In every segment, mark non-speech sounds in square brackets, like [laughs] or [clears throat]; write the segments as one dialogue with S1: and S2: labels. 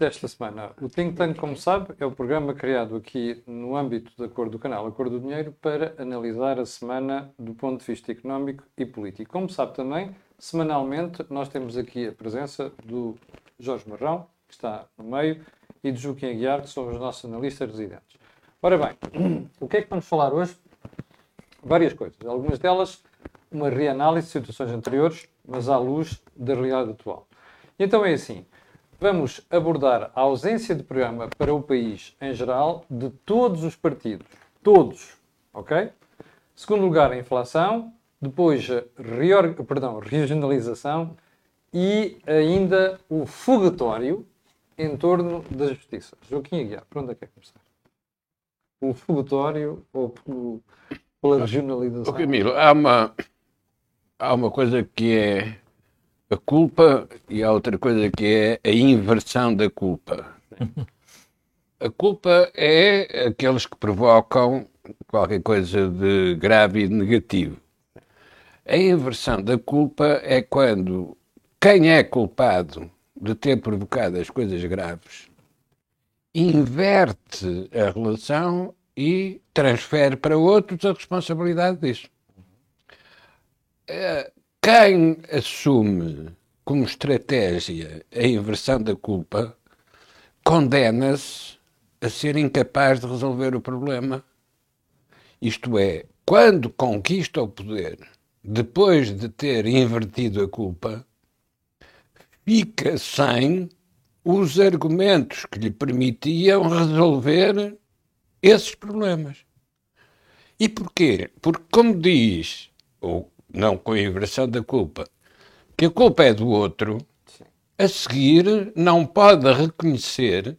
S1: desta semana. O Think Tank, como sabe, é o programa criado aqui no âmbito da cor do canal A Cor do Dinheiro para analisar a semana do ponto de vista económico e político. Como sabe também, semanalmente nós temos aqui a presença do Jorge Marrão, que está no meio, e do Joaquim Aguiar, que são os nossos analistas residentes. Ora bem, o que é que vamos falar hoje? Várias coisas. Algumas delas, uma reanálise de situações anteriores, mas à luz da realidade atual. Então é assim, vamos abordar a ausência de programa para o país em geral de todos os partidos. Todos. Ok? Segundo lugar, a inflação. Depois, a reor... Perdão, regionalização. E ainda o fogatório em torno da justiça. Joaquim Aguiar, por onde é que é começar? O fogatório ou pelo, pela regionalização?
S2: Oh, Camilo, há uma, há uma coisa que é a culpa e há outra coisa que é a inversão da culpa. A culpa é aqueles que provocam qualquer coisa de grave e de negativo. A inversão da culpa é quando quem é culpado de ter provocado as coisas graves inverte a relação e transfere para outros a responsabilidade disso. Quem assume como estratégia a inversão da culpa condena-se a ser incapaz de resolver o problema. Isto é, quando conquista o poder, depois de ter invertido a culpa, fica sem os argumentos que lhe permitiam resolver esses problemas. E porquê? Porque, como diz, ou não com a inversão da culpa, que a culpa é do outro, a seguir não pode reconhecer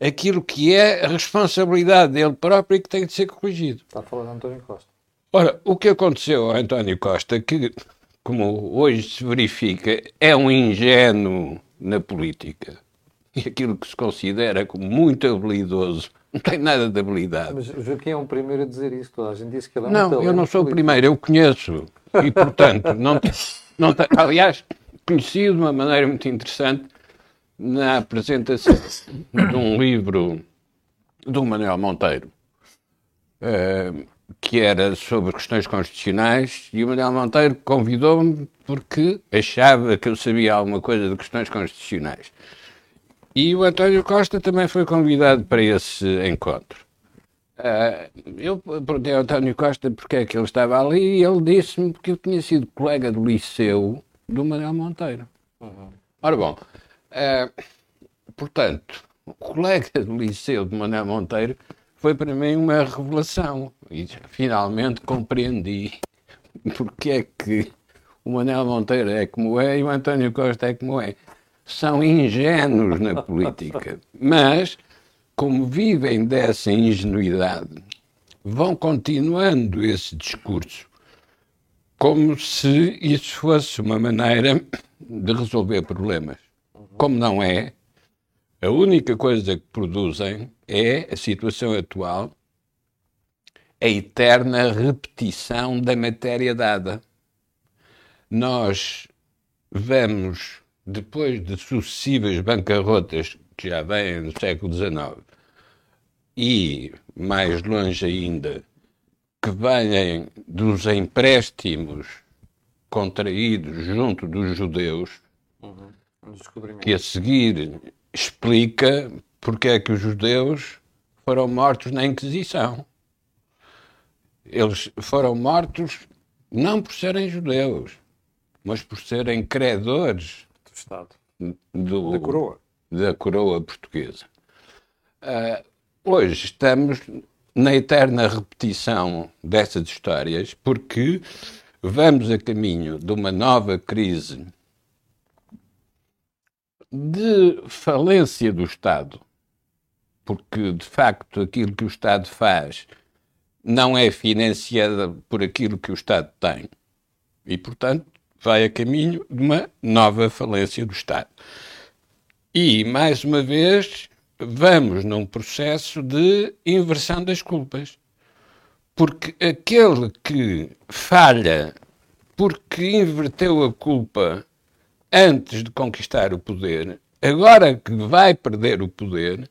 S2: aquilo que é a responsabilidade dele próprio e que tem de ser corrigido.
S1: Está a falar de António Costa.
S2: Ora, o que aconteceu ao António Costa, que, como hoje se verifica, é um ingênuo na política, [laughs] e aquilo que se considera como muito habilidoso não tem nada de habilidade.
S1: Mas o Joaquim é o primeiro a dizer isso. Toda a gente disse que ele é um
S2: Não, eu não sou o primeiro, eu o conheço. E, portanto, não, não aliás, conheci de uma maneira muito interessante na apresentação de um livro do Manuel Monteiro, uh, que era sobre questões constitucionais, e o Manuel Monteiro convidou-me porque achava que eu sabia alguma coisa de questões constitucionais. E o António Costa também foi convidado para esse encontro. Uh, eu perguntei ao António Costa porque é que ele estava ali e ele disse-me que eu tinha sido colega do liceu do Manuel Monteiro. Uhum. Ora bom, uh, portanto, o colega do liceu do Manuel Monteiro foi para mim uma revelação e finalmente compreendi porque é que o Manuel Monteiro é como é e o António Costa é como é. São ingênuos na política, mas como vivem dessa ingenuidade, vão continuando esse discurso como se isso fosse uma maneira de resolver problemas. Como não é, a única coisa que produzem é a situação atual, a eterna repetição da matéria dada. Nós vamos, depois de sucessivas bancarrotas que já vêm no século XIX, e, mais longe ainda, que vêm dos empréstimos contraídos junto dos judeus, uhum. que a seguir explica porque é que os judeus foram mortos na Inquisição. Eles foram mortos não por serem judeus, mas por serem credores
S1: do Estado,
S2: do,
S1: da coroa,
S2: da coroa portuguesa. Uh, hoje estamos na eterna repetição dessas histórias, porque vamos a caminho de uma nova crise de falência do Estado, porque de facto aquilo que o Estado faz não é financiado por aquilo que o Estado tem. E, portanto, vai a caminho de uma nova falência do Estado. E, mais uma vez, vamos num processo de inversão das culpas. Porque aquele que falha porque inverteu a culpa antes de conquistar o poder, agora que vai perder o poder,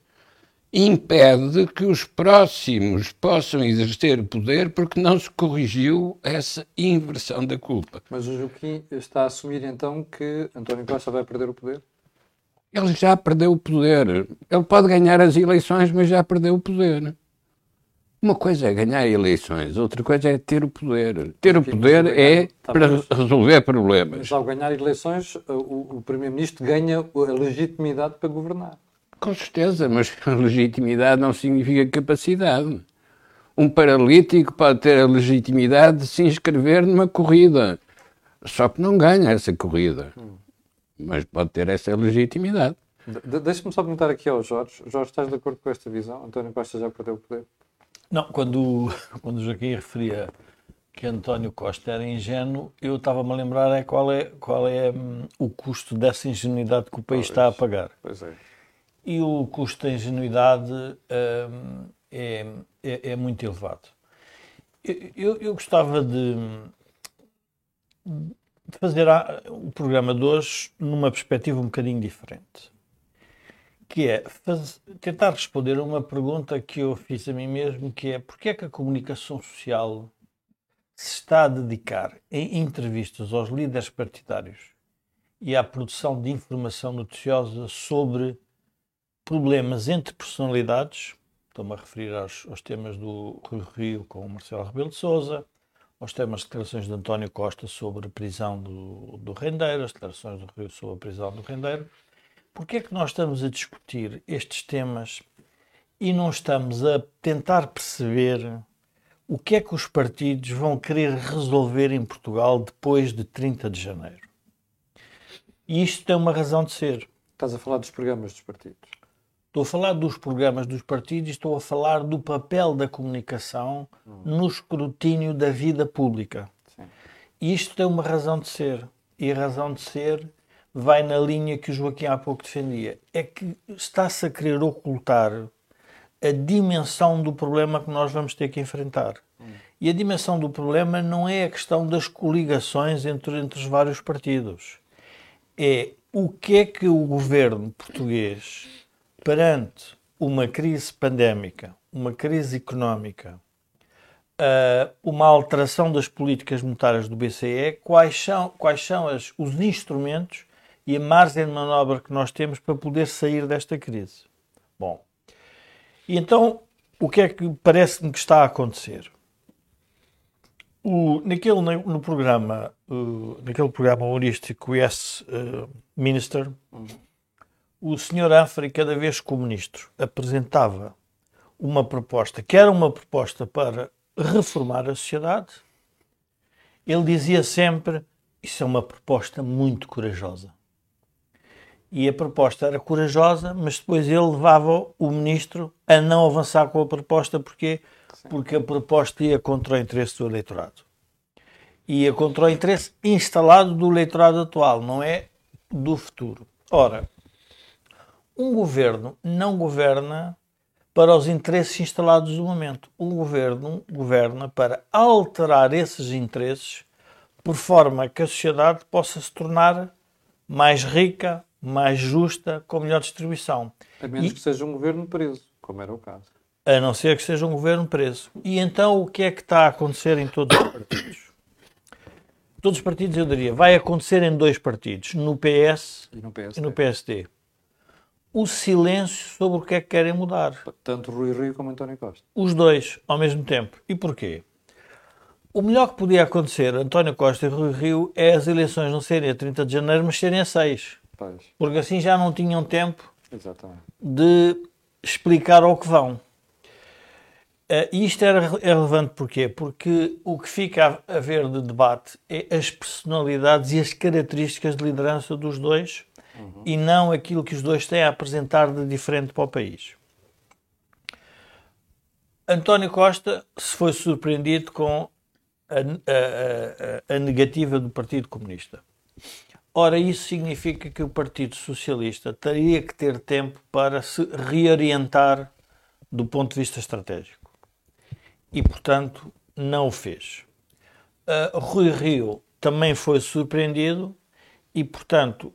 S2: impede que os próximos possam exercer o poder porque não se corrigiu essa inversão da culpa.
S1: Mas o Joaquim está a assumir então que António Costa vai perder o poder?
S2: Ele já perdeu o poder. Ele pode ganhar as eleições, mas já perdeu o poder. Uma coisa é ganhar eleições, outra coisa é ter o poder. Ter o poder é para resolver problemas.
S1: Mas ao ganhar eleições, o, o Primeiro-Ministro ganha a legitimidade para governar.
S2: Com certeza, mas a [laughs] legitimidade não significa capacidade. Um paralítico pode ter a legitimidade de se inscrever numa corrida, só que não ganha essa corrida. Mas pode ter essa legitimidade.
S1: De Deixa-me só perguntar aqui ao Jorge. Jorge, estás de acordo com esta visão? António Costa já perdeu o poder?
S3: Não, quando, [laughs] quando o Joaquim referia que António Costa era ingênuo, eu estava-me a lembrar é qual é, qual é hum, o custo dessa ingenuidade que o país pois, está a pagar.
S1: Pois é.
S3: E o custo da ingenuidade hum, é, é, é, muito elevado. Eu, eu, gostava de, fazer o programa de hoje numa perspectiva um bocadinho diferente que é tentar responder a uma pergunta que eu fiz a mim mesmo, que é porque é que a comunicação social se está a dedicar em entrevistas aos líderes partidários e à produção de informação noticiosa sobre problemas entre personalidades, estou-me a referir aos, aos, temas do Rio Rio com o Marcelo Rebelo de Sousa, aos temas de declarações de António Costa sobre a prisão do, do Rendeiro, as declarações do Rio sobre a prisão do Rendeiro, Porquê é que nós estamos a discutir estes temas e não estamos a tentar perceber o que é que os partidos vão querer resolver em Portugal depois de 30 de janeiro? E isto tem uma razão de ser.
S1: Estás a falar dos programas dos partidos?
S3: Estou a falar dos programas dos partidos e estou a falar do papel da comunicação no escrutínio da vida pública. Sim. Isto tem uma razão de ser. E a razão de ser vai na linha que o Joaquim há pouco defendia. É que está-se a querer ocultar a dimensão do problema que nós vamos ter que enfrentar. Hum. E a dimensão do problema não é a questão das coligações entre, entre os vários partidos. É o que é que o governo português, perante uma crise pandémica, uma crise económica, uh, uma alteração das políticas monetárias do BCE, quais são, quais são as, os instrumentos e a margem de manobra que nós temos para poder sair desta crise. Bom, e então o que é que parece-me que está a acontecer? O, naquele, no programa, uh, naquele programa humorístico Yes uh, Minister. O senhor Anfrey, cada vez que o ministro apresentava uma proposta, que era uma proposta para reformar a sociedade, ele dizia sempre: Isso é uma proposta muito corajosa e a proposta era corajosa, mas depois ele levava o ministro a não avançar com a proposta. Porquê? Sim. Porque a proposta ia contra o interesse do eleitorado. Ia contra o interesse instalado do eleitorado atual, não é do futuro. Ora, um governo não governa para os interesses instalados do momento. Um governo governa para alterar esses interesses por forma que a sociedade possa se tornar mais rica, mais justa, com melhor distribuição.
S1: A menos e, que seja um governo preso, como era o caso.
S3: A não ser que seja um governo preso. E então o que é que está a acontecer em todos os partidos? Todos os partidos, eu diria, vai acontecer em dois partidos, no PS e no PSD. E no PSD. O silêncio sobre o que é que querem mudar.
S1: Tanto Rui Rio como António Costa.
S3: Os dois, ao mesmo tempo. E porquê? O melhor que podia acontecer, António Costa e Rui Rio, é as eleições não serem a 30 de janeiro, mas serem a 6. Pois. Porque assim já não tinham tempo
S1: Exatamente.
S3: de explicar ao que vão. Uh, e isto era é relevante porquê? Porque o que fica a, a ver de debate é as personalidades e as características de liderança dos dois uhum. e não aquilo que os dois têm a apresentar de diferente para o país. António Costa se foi surpreendido com a, a, a, a negativa do Partido Comunista. Ora, isso significa que o Partido Socialista teria que ter tempo para se reorientar do ponto de vista estratégico. E, portanto, não o fez. Uh, Rui Rio também foi surpreendido e, portanto,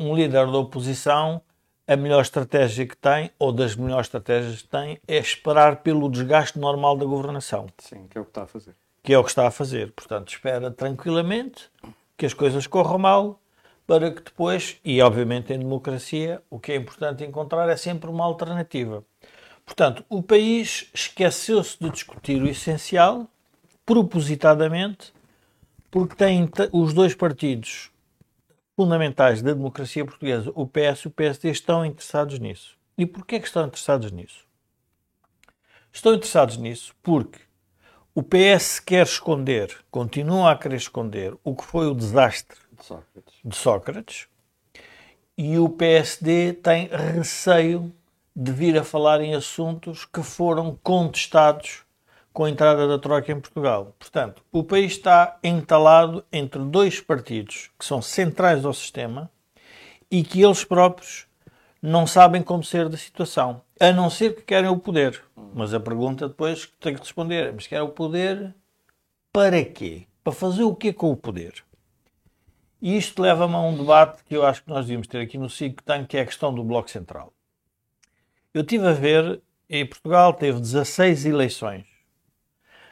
S3: um líder da oposição, a melhor estratégia que tem, ou das melhores estratégias que tem, é esperar pelo desgaste normal da governação.
S1: Sim, que é o que está a fazer.
S3: Que é o que está a fazer. Portanto, espera tranquilamente que as coisas corram mal, para que depois, e obviamente em democracia, o que é importante encontrar é sempre uma alternativa. Portanto, o país esqueceu-se de discutir o essencial, propositadamente, porque tem os dois partidos fundamentais da democracia portuguesa, o PS e o PSD, estão interessados nisso. E porquê que estão interessados nisso? Estão interessados nisso porque o PS quer esconder, continua a querer esconder o que foi o desastre
S1: De Sócrates.
S3: de Sócrates e o PSD tem receio de vir a falar em assuntos que foram contestados com a entrada da Troika em Portugal. Portanto, o país está entalado entre dois partidos que são centrais ao sistema e que eles próprios não sabem como ser da situação, a não ser que querem o poder. Mas a pergunta depois que tem que responder é, mas querem o poder para quê? Para fazer o quê com o poder? E isto leva-me a um debate que eu acho que nós devíamos ter aqui no SIC que é a questão do Bloco Central. Eu estive a ver, em Portugal teve 16 eleições.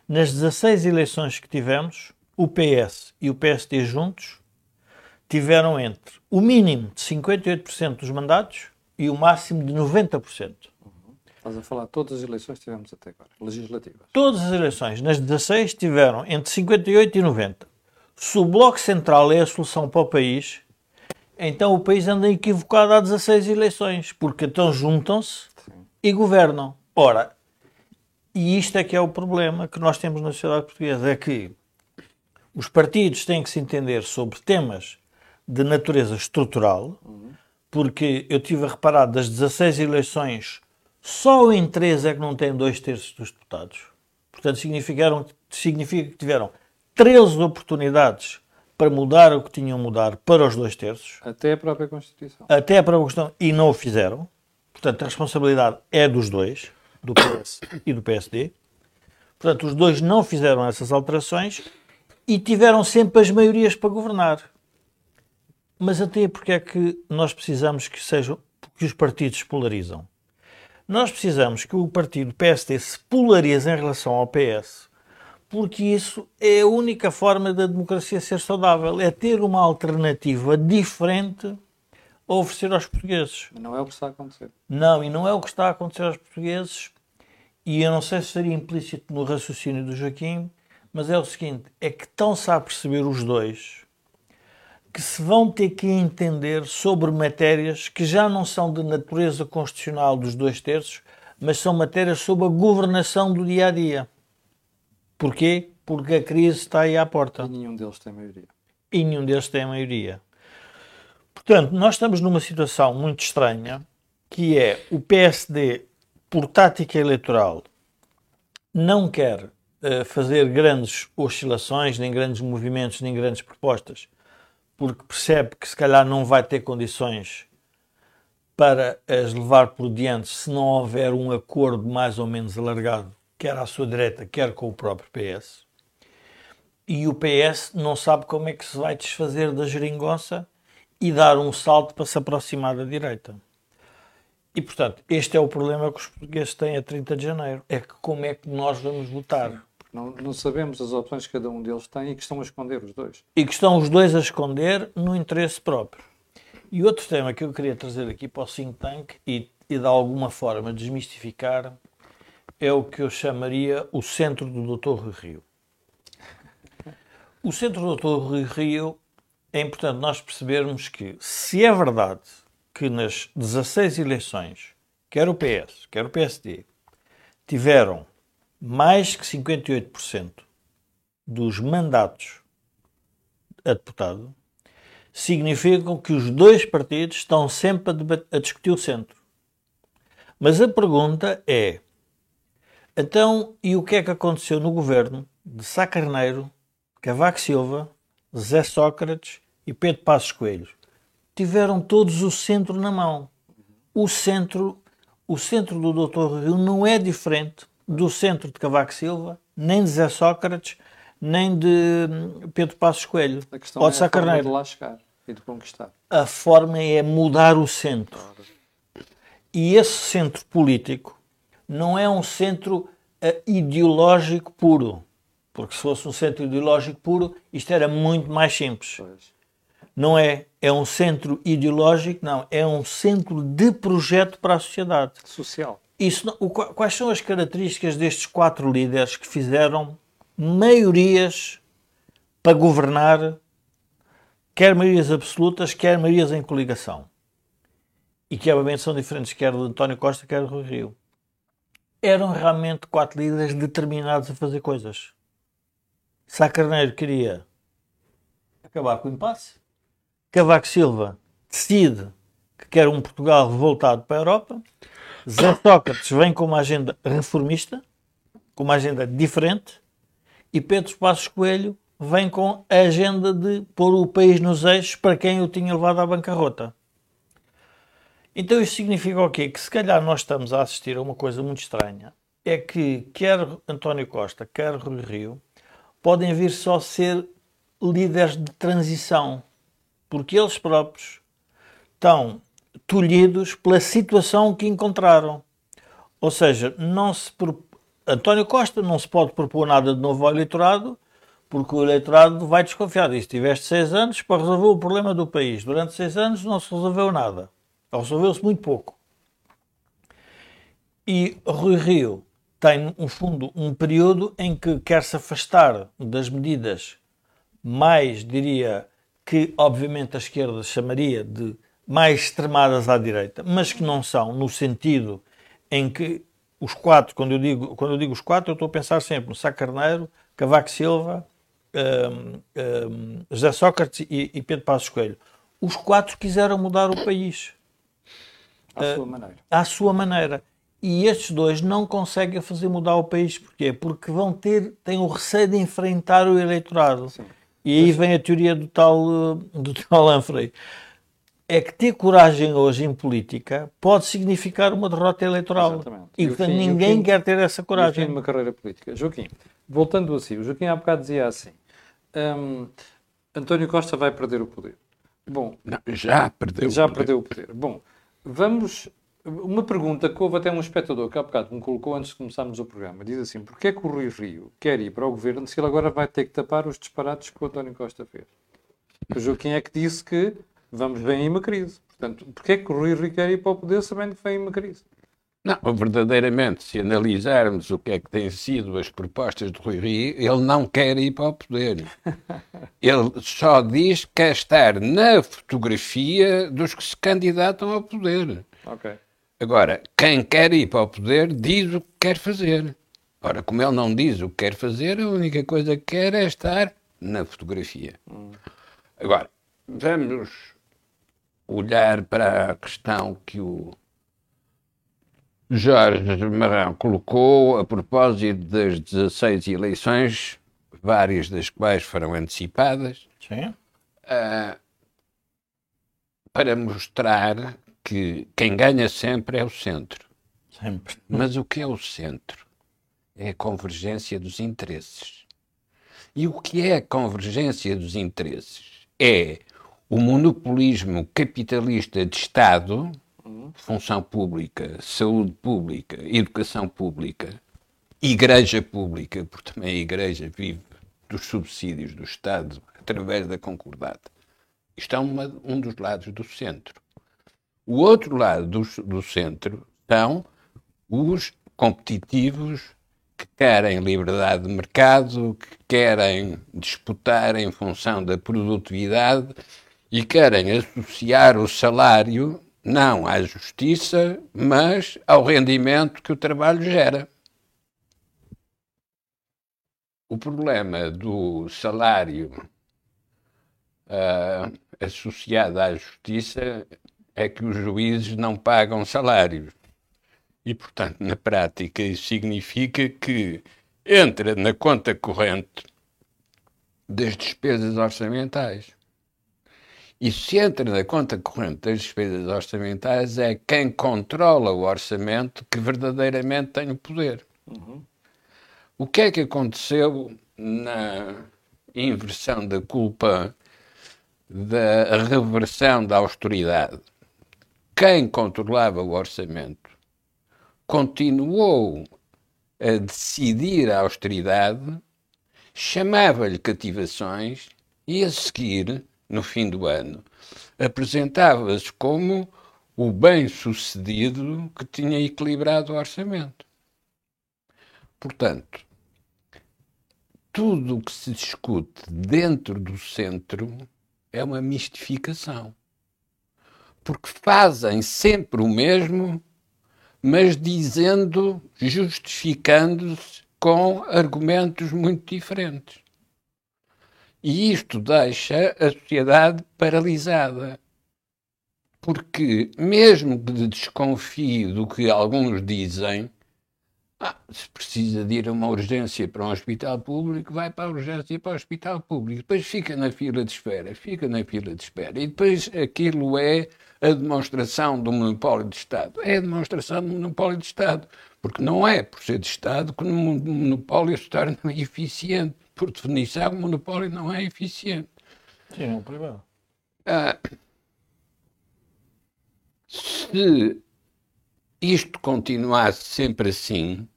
S3: Nas 16 eleições que tivemos, o PS e o PSD juntos tiveram entre o mínimo de 58% dos mandatos e o máximo de 90%.
S1: Estás a falar todas as eleições que tivemos até agora, legislativas.
S3: Todas as eleições, nas 16, tiveram entre 58 e 90. Se o Bloco Central é a solução para o país, então o país anda equivocado há 16 eleições, porque então juntam-se e governam. Ora, e isto é que é o problema que nós temos na sociedade portuguesa, é que os partidos têm que se entender sobre temas de natureza estrutural, porque eu tive a reparar das 16 eleições, só em 3 é que não tem dois terços dos deputados. Portanto, significaram, significa que tiveram 13 oportunidades para mudar o que tinham mudar para os dois terços,
S1: Até a própria Constituição.
S3: até a questão, e não o fizeram. Portanto, a responsabilidade é dos dois, do PS e do PSD. Portanto, os dois não fizeram essas alterações e tiveram sempre as maiorias para governar. Mas até porque é que nós precisamos que sejam que os partidos se polarizam? Nós precisamos que o partido PSD se polarize em relação ao PS, porque isso é a única forma da democracia ser saudável, é ter uma alternativa diferente a oferecer aos portugueses.
S1: Não é o que está a acontecer.
S3: Não, e não é o que está a acontecer aos portugueses, e eu não sei se seria implícito no raciocínio do Joaquim, mas é o seguinte: é que estão-se a perceber os dois que se vão ter que entender sobre matérias que já não são de natureza constitucional dos dois terços, mas são matérias sobre a governação do dia a dia. Porquê? Porque a crise está aí à porta
S1: E nenhum deles tem maioria.
S3: e nenhum deles tem maioria. Portanto, nós estamos numa situação muito estranha, que é o PSD, por tática eleitoral, não quer eh, fazer grandes oscilações, nem grandes movimentos, nem grandes propostas, porque percebe que se calhar não vai ter condições para as levar por diante se não houver um acordo mais ou menos alargado, quer à sua direita, quer com o próprio PS e o PS não sabe como é que se vai desfazer da geringonça e dar um salto para se aproximar da direita. E, portanto, este é o problema que os portugueses têm a 30 de janeiro. É que como é que nós vamos votar?
S1: Não, não sabemos as opções que cada um deles tem e que estão a esconder os dois.
S3: E que estão os dois a esconder no interesse próprio. E outro tema que eu queria trazer aqui para o think tank e, e de alguma forma desmistificar é o que eu chamaria o centro do Dr. Rui Rio. O centro do Dr. Rui Rio é importante nós percebermos que, se é verdade que nas 16 eleições, quer o PS, quer o PSD, tiveram mais que 58% dos mandatos a deputado, significam que os dois partidos estão sempre a, a discutir o centro. Mas a pergunta é: então, e o que é que aconteceu no governo de Sá Carneiro, Cavaco Silva, Zé Sócrates e Pedro Passos Coelho? Tiveram todos o centro na mão. O centro, o centro do Dr. Rio não é diferente do centro de Cavaco Silva, nem de Zé Sócrates, nem de hum, Pedro Passos Coelho
S1: A questão é a forma de lá chegar. E de conquistar.
S3: A forma é mudar o centro. E esse centro político não é um centro uh, ideológico puro. Porque se fosse um centro ideológico puro, isto era muito mais simples.
S1: Pois.
S3: Não é, é um centro ideológico, não, é um centro de projeto para a sociedade.
S1: Social.
S3: Isso, o qua- quais são as características destes quatro líderes que fizeram maiorias para governar, quer maiorias absolutas, quer maiorias em coligação? E que obviamente são diferentes, quer de António Costa, quer de Rui Rio. Eram realmente quatro líderes determinados a fazer coisas. Sá Carneiro queria acabar com o impasse. Cavaco Silva decide que quer um Portugal voltado para a Europa. Zé Sócrates vem com uma agenda reformista, com uma agenda diferente. E Pedro Passos Coelho vem com a agenda de pôr o país nos eixos para quem o tinha levado à bancarrota. Então isto significa o quê? Que se calhar nós estamos a assistir a uma coisa muito estranha. É que quer António Costa, quer Rui Rio, podem vir só ser líderes de transição. Porque eles próprios estão tolhidos pela situação que encontraram. Ou seja, não se António Costa não se pode propor nada de novo ao eleitorado, porque o eleitorado vai desconfiar disso. Tiveste seis anos para resolver o problema do país. Durante seis anos não se resolveu nada. Resolveu-se muito pouco. E Rui Rio tem, no fundo, um período em que quer se afastar das medidas mais, diria, que obviamente a esquerda chamaria de mais extremadas à direita, mas que não são, no sentido em que os quatro, quando eu digo, quando eu digo os quatro, eu estou a pensar sempre no Sá Carneiro, Cavaco Silva, hum, hum, José Sócrates e, e Pedro Passos Coelho. Os quatro quiseram mudar o país
S1: À sua maneira.
S3: à sua maneira. E estes dois não conseguem fazer mudar o país. Porquê? Porque vão ter, têm o receio de enfrentar o eleitorado.
S1: Sim.
S3: E aí vem a teoria do tal, eh, do tal Humphrey. É que ter coragem hoje em política pode significar uma derrota eleitoral.
S1: Exatamente.
S3: E, portanto, ninguém
S1: fim-
S3: quer ter essa
S1: o fim de
S3: coragem.
S1: uma carreira política. Joaquim, voltando a si, o Joaquim há bocado dizia assim: hum, António Costa vai perder o poder. Bom,
S2: Não, já perdeu.
S1: já
S2: o poder.
S1: perdeu o poder. Bom, vamos. Uma pergunta que houve até um espectador que há bocado me colocou antes de começarmos o programa. Diz assim: porquê é que o Rui Rio quer ir para o governo se ele agora vai ter que tapar os disparates que o António Costa fez? O Joaquim é que disse que vamos vem aí uma crise. Portanto, porquê é que o Rui Rio quer ir para o poder sabendo que vem uma crise?
S2: Não, verdadeiramente, se analisarmos o que é que têm sido as propostas de Rui Rio, ele não quer ir para o poder. [laughs] Ele só diz que quer estar na fotografia dos que se candidatam ao poder.
S1: Ok.
S2: Agora, quem quer ir para o poder diz o que quer fazer. Ora, como ele não diz o que quer fazer, a única coisa que quer é estar na fotografia. Agora, vamos olhar para a questão que o Jorge Marrão colocou a propósito das 16 eleições, várias das quais foram antecipadas
S3: Sim.
S2: para mostrar que quem ganha sempre é o centro.
S3: Sempre.
S2: Mas o que é o centro? É a convergência dos interesses. E o que é a convergência dos interesses? É o monopolismo capitalista de Estado, função pública, saúde pública, educação pública, igreja pública, porque também a igreja vive dos subsídios do Estado através da concordata. Isto é uma- um dos lados do centro. O outro lado do, do centro são os competitivos que querem liberdade de mercado, que querem disputar em função da produtividade e querem associar o salário não à justiça, mas ao rendimento que o trabalho gera. O problema do salário ah, associado à justiça é que os juízes não pagam salários. E, portanto, na prática, isso significa que entra na conta corrente das despesas orçamentais. E se entra na conta corrente das despesas orçamentais é quem controla o orçamento que verdadeiramente tem o poder. O que é que aconteceu na inversão da culpa da reversão da austeridade, quem controlava o orçamento continuou a decidir a austeridade, chamava-lhe cativações e a seguir, no fim do ano, apresentava-se como o bem-sucedido que tinha equilibrado o orçamento. Portanto, tudo o que se discute dentro do centro é uma mistificação. Porque fazem sempre o mesmo, mas dizendo, justificando-se com argumentos muito diferentes. E isto deixa a sociedade paralisada. Porque, mesmo que desconfie do que alguns dizem, ah, se precisa de ir a uma urgência para um hospital público, vai para a urgência para o hospital público. Depois fica na fila de espera, fica na fila de espera. E depois aquilo é a demonstração do monopólio de Estado. É a demonstração do monopólio de Estado. Porque não é por ser de Estado que o monopólio se torna [laughs] eficiente. Por definição, o monopólio não é eficiente.
S3: Sim, é um problema.
S2: Ah, se isto continuasse sempre assim,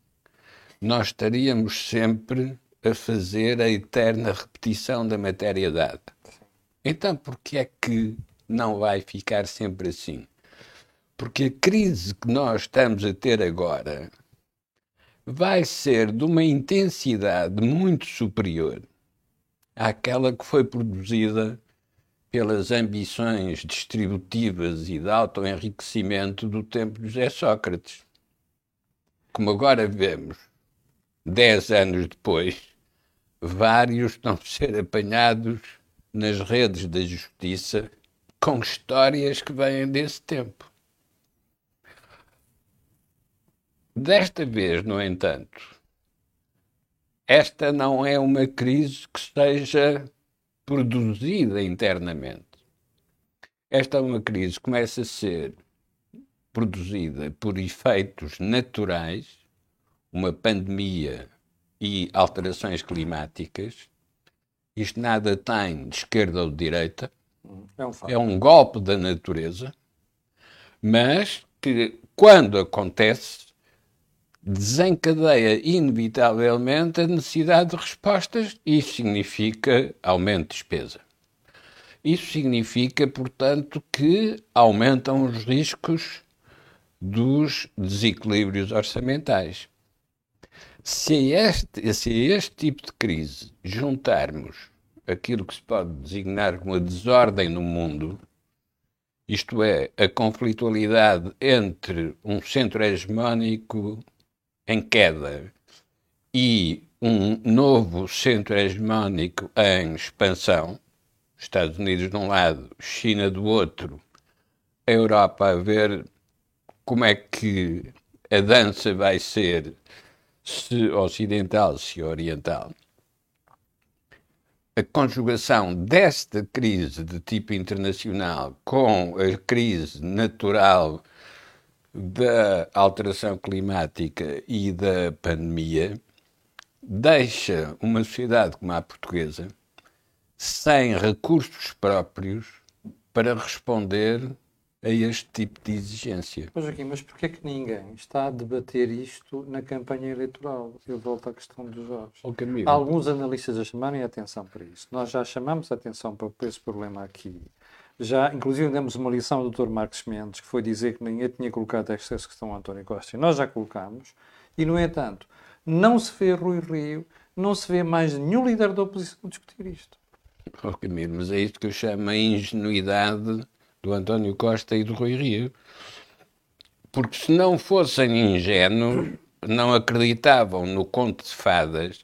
S2: nós estaríamos sempre a fazer a eterna repetição da matéria dada. Então, por que é que não vai ficar sempre assim? Porque a crise que nós estamos a ter agora vai ser de uma intensidade muito superior àquela que foi produzida pelas ambições distributivas e de autoenriquecimento do tempo de José Sócrates. Como agora vemos, dez anos depois, vários estão a ser apanhados nas redes da justiça com histórias que vêm desse tempo. Desta vez, no entanto, esta não é uma crise que seja produzida internamente. Esta é uma crise que começa a ser produzida por efeitos naturais, uma pandemia e alterações climáticas. Isto nada tem de esquerda ou de direita.
S1: É um,
S2: é um golpe da natureza, mas que, quando acontece, desencadeia inevitavelmente a necessidade de respostas e isso significa aumento de despesa. Isso significa, portanto, que aumentam os riscos dos desequilíbrios orçamentais. Se este, se a este tipo de crise juntarmos aquilo que se pode designar como a desordem no mundo, isto é, a conflitualidade entre um centro hegemónico em queda e um novo centro hegemónico em expansão, Estados Unidos de um lado, China do outro, a Europa a ver como é que a dança vai ser, se ocidental, se oriental. A conjugação desta crise de tipo internacional com a crise natural da alteração climática e da pandemia deixa uma sociedade como a portuguesa sem recursos próprios para responder a este tipo de exigência.
S1: Mas aqui, mas porquê que ninguém está a debater isto na campanha eleitoral? Eu volto à questão dos jovens. Há alguns analistas a chamarem a atenção para isso. Nós já chamamos a atenção para esse problema aqui já, inclusive, demos uma lição ao Dr. Marcos Mendes, que foi dizer que ninguém tinha colocado esta questão ao António Costa. E nós já colocamos. E, no entanto, não se vê Rui Rio, não se vê mais nenhum líder da oposição discutir isto.
S2: Oh, Camilo, mas é isto que eu chamo a ingenuidade do António Costa e do Rui Rio. Porque se não fossem ingênuos, não acreditavam no conto de fadas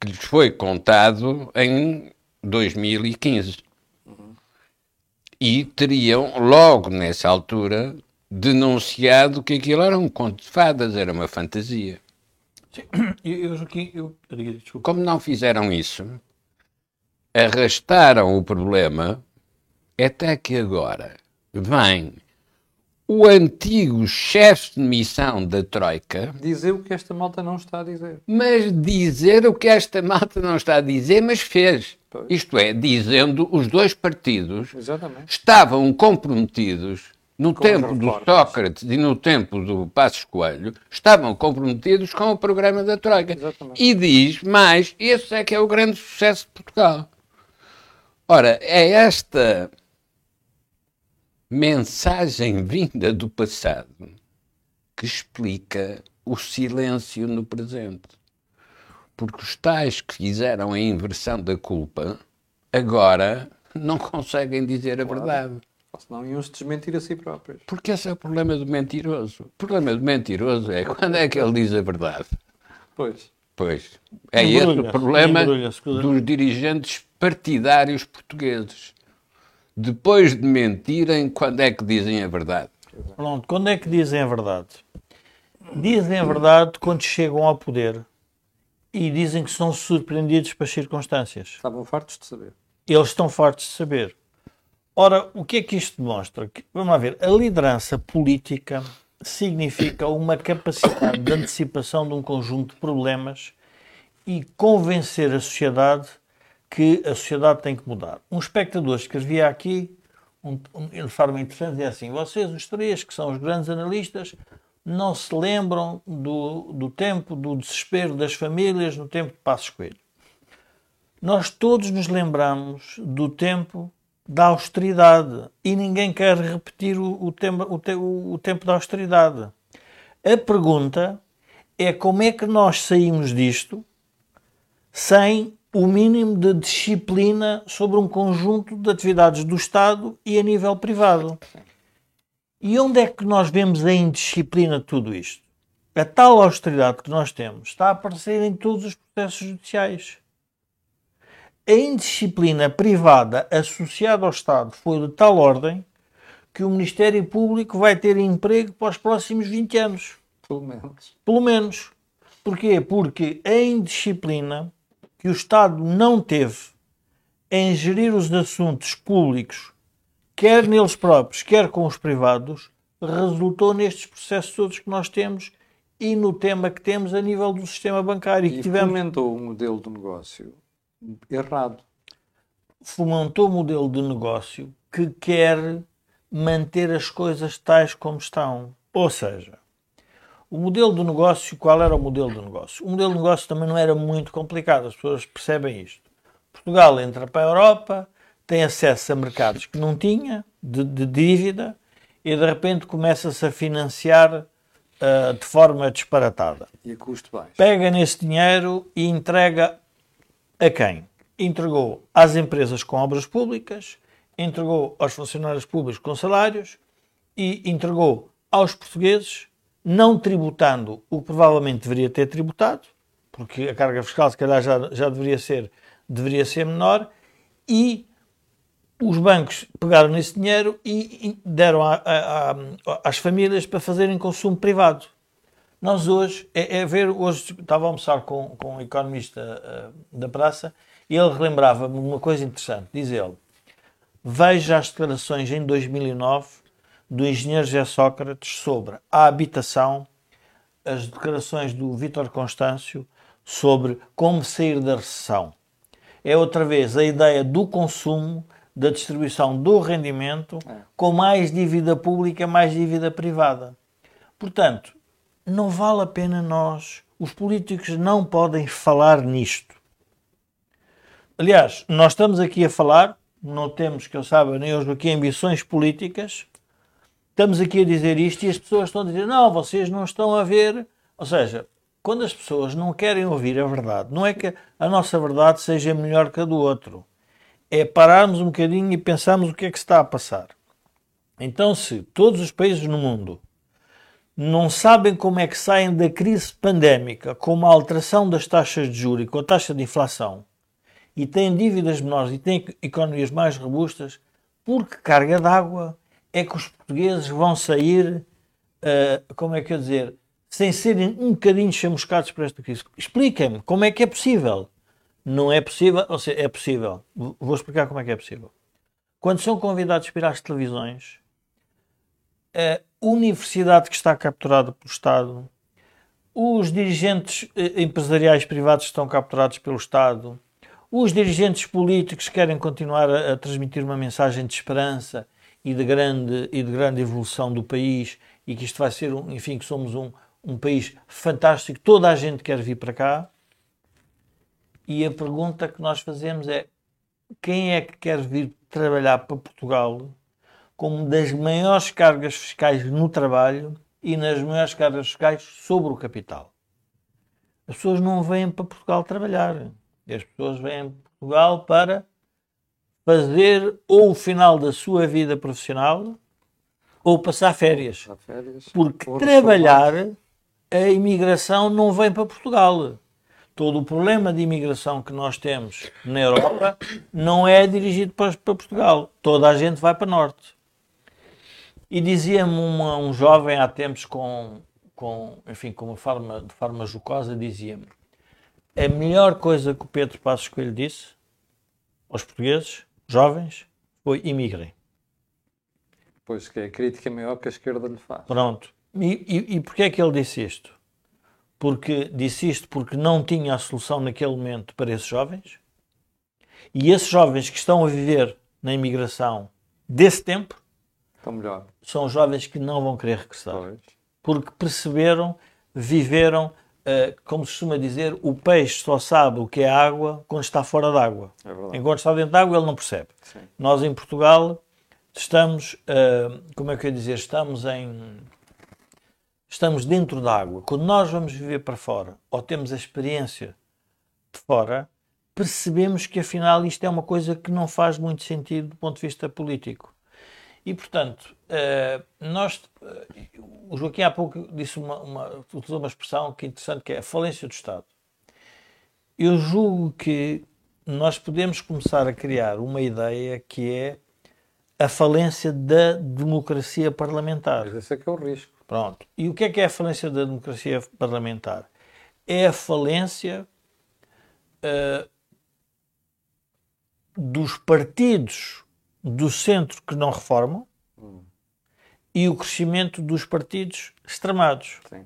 S2: que lhes foi contado em 2015 e teriam, logo nessa altura, denunciado que aquilo era um conto de fadas, era uma fantasia.
S3: Sim. [clears throat] Eu, eu, eu,
S2: Como não fizeram isso, arrastaram o problema até que agora vem o antigo chefe de missão da Troika
S1: dizer o que esta malta não está a dizer.
S2: Mas dizer o que esta malta não está a dizer, mas fez.
S1: Pois.
S2: Isto é, dizendo os dois partidos
S1: Exatamente.
S2: estavam comprometidos no
S1: Com
S2: tempo do. Sócrates e no tempo do Passos Coelho, estavam comprometidos com o programa da Troika.
S1: Exatamente.
S2: E diz mais, esse é que é o grande sucesso de Portugal. Ora, é esta mensagem vinda do passado que explica o silêncio no presente. Porque os tais que fizeram a inversão da culpa, agora não conseguem dizer a verdade.
S1: Ou senão iam-se desmentir a si próprios.
S2: Porque esse é o problema do mentiroso. O problema do mentiroso é quando é que ele diz a verdade.
S1: Pois.
S2: Pois. É esse o problema dos dirigentes partidários portugueses. Depois de mentirem, quando é que dizem a verdade?
S3: Pronto, quando é que dizem a verdade? Dizem a verdade quando chegam ao poder e dizem que são surpreendidos pelas circunstâncias.
S1: Estavam fartos de saber.
S3: Eles estão fartos de saber. Ora, o que é que isto demonstra? Que- Vamos lá ver. A liderança política significa uma capacidade de antecipação de um conjunto de problemas e convencer a sociedade que a sociedade tem que mudar. Um espectador escrevia aqui, um, um, de forma interessante, dizia assim: vocês, os três, que são os grandes analistas, não se lembram do, do tempo do desespero das famílias no tempo de Passos Coelho. Nós todos nos lembramos do tempo da austeridade e ninguém quer repetir o, o, o te- o tempo da austeridade. A pergunta é como é que nós saímos disto sem o mínimo de disciplina sobre um conjunto de atividades do Estado e a nível privado. E onde é que nós vemos a indisciplina de tudo isto? A tal austeridade que nós temos está a aparecer em todos os processos judiciais. A indisciplina privada associada ao Estado foi de tal ordem que o Ministério Público vai ter emprego para os próximos 20 anos.
S1: Pelo menos.
S3: Pelo menos. Porquê? Porque a indisciplina que o Estado não teve em gerir os assuntos públicos, quer neles próprios, quer com os privados, resultou nestes processos todos que nós temos e no tema que temos a nível do sistema bancário. E, que
S1: E
S3: tivemos,
S1: fomentou o modelo de negócio errado.
S3: fomentou um modelo de negócio que quer manter as coisas tais como estão. Ou seja, o modelo de negócio, qual era o modelo de negócio? O modelo de negócio também não era muito complicado, as pessoas percebem isto. Portugal entra para a Europa, tem acesso a mercados que não tinha, de, de dívida, e de repente começa-se a financiar ah, de forma disparatada
S1: E a custo baixo.
S3: pega nesse dinheiro e entrega a quem? Entregou às empresas com obras públicas, entregou aos funcionários públicos com salários e entregou aos portugueses, não tributando o que provavelmente deveria ter tributado, porque a carga fiscal se calhar já, já deveria, ser, deveria ser menor, e os bancos pegaram nesse dinheiro e deram a- a- a- às famílias para fazerem consumo privado. Nós hoje, é, é ver, hoje estava a almoçar com, com um economista ah, da praça e ele relembrava-me uma coisa interessante. Diz ele, veja as declarações em 2009 do engenheiro José Sócrates sobre a habitação, as declarações do Vítor Constâncio sobre como sair da recessão. É outra vez a ideia do consumo, da distribuição do rendimento, com mais dívida pública, mais dívida privada. Portanto, não vale a pena nós, os políticos não podem falar nisto. Aliás, nós estamos aqui a falar, não temos, que eu saiba, nem hoje aqui ambições políticas, estamos aqui a dizer isto e as pessoas estão a dizer, não, vocês não estão a ver. Ou seja, quando as pessoas não querem ouvir a verdade, não é que a nossa verdade seja melhor que a do outro. É pararmos um bocadinho e pensarmos o que é que está a passar. Então, se todos os países no mundo não sabem como é que saem da crise pandémica com uma alteração das taxas de juros e com a taxa de inflação e têm dívidas menores e têm economias mais robustas, por que carga d'água é que os portugueses vão sair, ah, como é que eu dizer, sem serem um bocadinho chamuscados por esta crise? Expliquem-me como é que é possível. Não é possível, ou seja, é possível. Vou explicar como é que é possível. Quando são convidados para ir às televisões, a universidade que está capturada pelo Estado, os dirigentes eh, empresariais privados estão capturados pelo Estado, Os dirigentes políticos querem continuar a, a transmitir uma mensagem de esperança e de grande, e de grande evolução do país e que isto vai ser, um, enfim, que somos um, um país fantástico, toda a gente quer vir para cá. E a pergunta que nós fazemos é: quem é que quer vir trabalhar para Portugal com uma das maiores cargas fiscais no trabalho e nas maiores cargas fiscais sobre o capital? As pessoas não vêm para Portugal trabalhar. As pessoas vêm para Portugal para fazer ou o final da sua vida profissional ou passar férias.
S1: Passar férias.
S3: Porque trabalhar, a imigração não vem para Portugal. Todo o problema de imigração que nós temos na Europa não é dirigido para, para Portugal. Toda a gente vai para o Norte. E dizia-me um jovem há tempos com, com, enfim, com uma forma, de forma jocosa, dizia-me a melhor coisa que o Pedro Passos Coelho disse aos portugueses, jovens, foi imigrem.
S1: Pois que é a crítica maior que a esquerda lhe faz.
S3: Pronto. E, e, e porquê é que ele disse isto? Porque disse isto porque não tinha a solução naquele momento para esses jovens. E esses jovens que estão a viver na imigração desse tempo são jovens que não vão querer regressar.
S1: Pois.
S3: Porque perceberam, viveram, eh, como se costuma dizer, o peixe só sabe o que é água quando está fora d'água.
S1: É.
S3: Enquanto está dentro d'água, ele não percebe.
S1: Sim.
S3: Nós em Portugal estamos, ah, como é que eu ia dizer, estamos em estamos dentro da água. Quando nós vamos viver para fora ou temos a experiência de fora, percebemos que afinal isto é uma coisa que não faz muito sentido do ponto de vista político. E portanto, ah, nós, ah, o Joaquim há pouco disse uma, uma, utilizou uma expressão que é interessante que é a falência do Estado. Eu julgo que nós podemos começar a criar uma ideia que é a falência da democracia parlamentar.
S1: Mas esse é que é o risco.
S3: Pronto. E o que é que é a falência da democracia parlamentar? É a falência ah, dos partidos do centro que não reformam e o crescimento dos partidos extremados.
S1: Sim.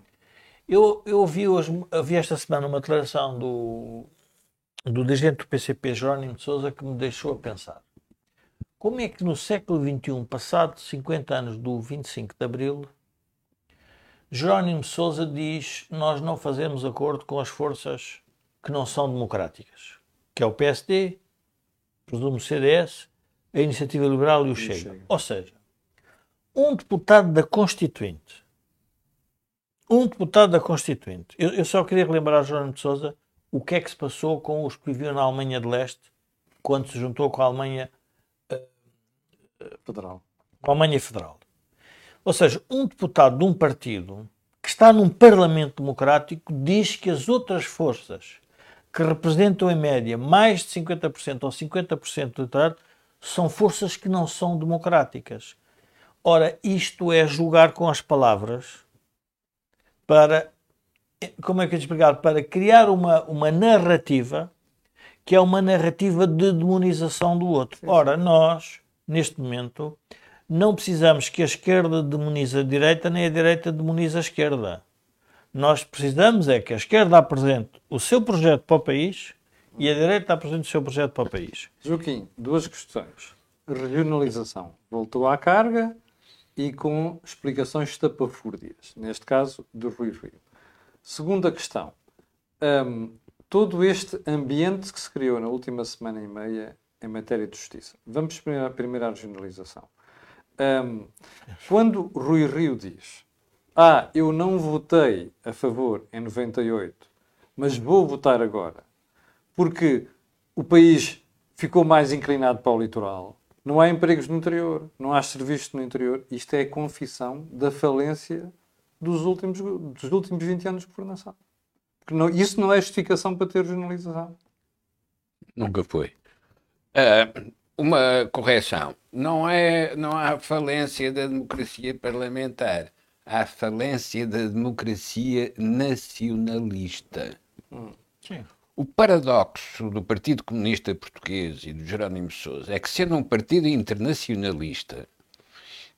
S3: Eu, eu ouvi, hoje, ouvi esta semana uma declaração do, do dirigente do PCP, Jerónimo de Sousa, que me deixou a pensar. Como é que no século XXI, passado 50 anos do 25 de Abril, Jerónimo Sousa diz nós não fazemos acordo com as forças que não são democráticas, que é o PSD, presumo o CDS, a Iniciativa Liberal e o Chega.
S1: Chega.
S3: Ou seja, um deputado da Constituinte um deputado da Constituinte. Eu, eu só queria relembrar a Jerónimo Sousa o que é que se passou com os que viviam na Alemanha de Leste quando se juntou com a Alemanha,
S1: Federal.
S3: com a Alemanha Federal. Ou seja, um deputado de um partido que está num Parlamento Democrático diz que as outras forças que representam em média mais de 50% ou 50% do eleitorado são forças que não são democráticas. Ora, isto é julgar com as palavras para, como é que eu explicar, para criar uma, uma narrativa que é uma narrativa de demonização do outro. Ora, nós, neste momento, não precisamos que a esquerda demonize a direita, nem a direita demonize a esquerda. Nós precisamos é que a esquerda apresente o seu projeto para o país e a direita apresente o seu projeto para o país.
S1: Joaquim, duas questões. Regionalização. Voltou à carga e com explicações estapafúrdias. Neste caso, do Rui Rio. Segunda questão. Hum, todo este ambiente que se criou na última semana e meia em matéria de justiça. Vamos primeiro à regionalização. Hum, quando Rui Rio diz ah, eu não votei a favor em 98, mas vou votar agora, porque o país ficou mais inclinado para o litoral, não há empregos no interior, não há serviços no interior. Isto é a confissão da falência dos últimos, dos últimos 20 anos de governação. Não- isso não é justificação para ter regionalização.
S2: Nunca foi. Ah, uma correção. Não, é, não há falência da democracia parlamentar. Há falência da democracia nacionalista.
S3: Sim.
S2: O paradoxo do Partido Comunista Português e do Jerónimo Sousa é que, sendo um partido internacionalista,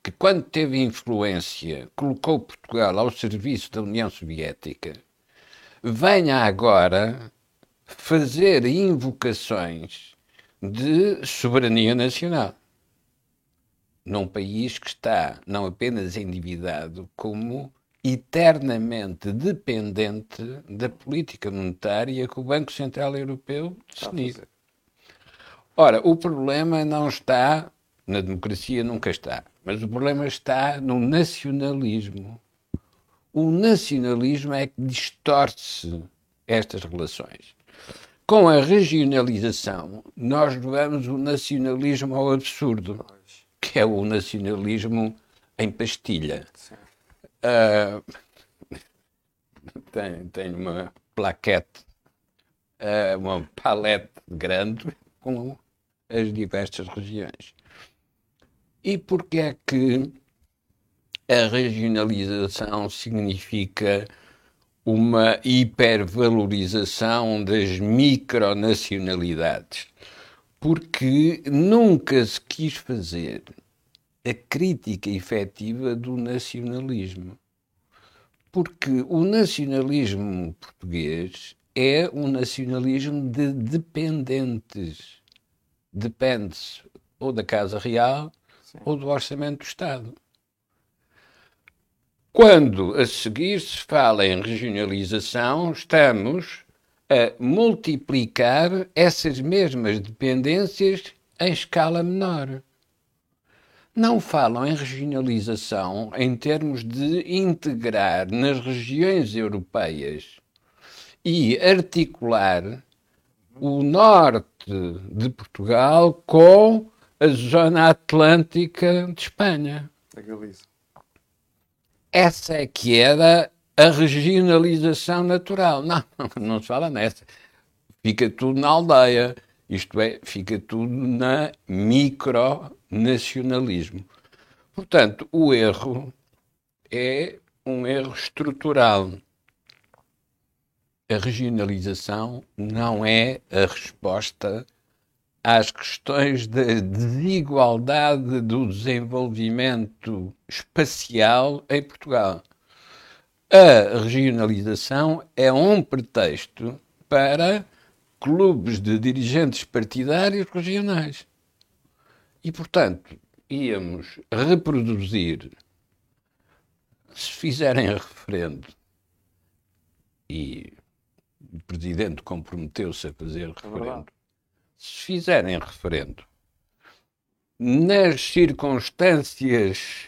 S2: que quando teve influência colocou Portugal ao serviço da União Soviética, venha agora fazer invocações de soberania nacional num país que está não apenas endividado, como eternamente dependente da política monetária que o Banco Central Europeu definir. Ora, o problema não está na democracia, nunca está, mas o problema está no nacionalismo. O nacionalismo é que distorce estas relações. Com a regionalização, nós levamos o nacionalismo ao absurdo, que é o nacionalismo em pastilha. Uh, tenho, tenho uma plaquete, uh, uma palete grande com as diversas regiões. E porquê é que a regionalização significa uma hipervalorização das micronacionalidades? Porque nunca se quis fazer a crítica efetiva do nacionalismo. Porque o nacionalismo português é um nacionalismo de dependentes. Depende-se ou da Casa Real Sim. ou do Orçamento do Estado. Quando a seguir se fala em regionalização, estamos a multiplicar essas mesmas dependências em escala menor. Não falam em regionalização em termos de integrar nas regiões europeias e articular o norte de Portugal com a zona atlântica de Espanha. A Galiza. Essa é que era a regionalização natural. Não, [laughs] não se fala nessa. Fica tudo na aldeia. Isto é, fica tudo na micronacionalismo. Portanto, o erro é um erro estrutural. A regionalização não é a resposta às questões da desigualdade do desenvolvimento espacial em Portugal. A regionalização é um pretexto para clubes de dirigentes partidários regionais. E, portanto, íamos reproduzir, se fizerem referendo, e o Presidente comprometeu-se a fazer é referendo, se fizerem referendo nas circunstâncias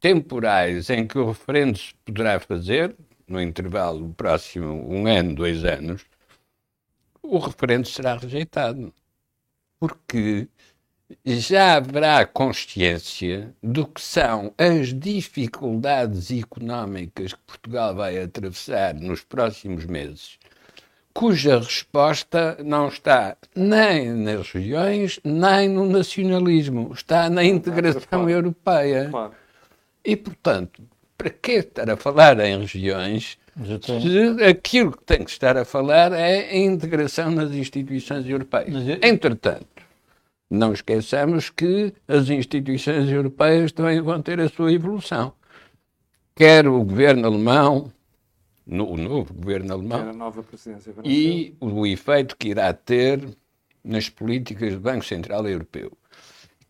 S2: temporais em que o referendo se poderá fazer, no intervalo próximo um ano, dois anos, o referendo será rejeitado. Porque já haverá consciência do que são as dificuldades económicas que Portugal vai atravessar nos próximos meses cuja resposta não está nem nas regiões, nem no nacionalismo, está na integração europeia. E, portanto, para que estar a falar em regiões se aquilo que tem que estar a falar é a integração nas instituições europeias? Entretanto, não esqueçamos que as instituições europeias também vão ter a sua evolução. Quer o governo alemão, no, o novo governo alemão e o efeito que irá ter nas políticas do Banco Central Europeu.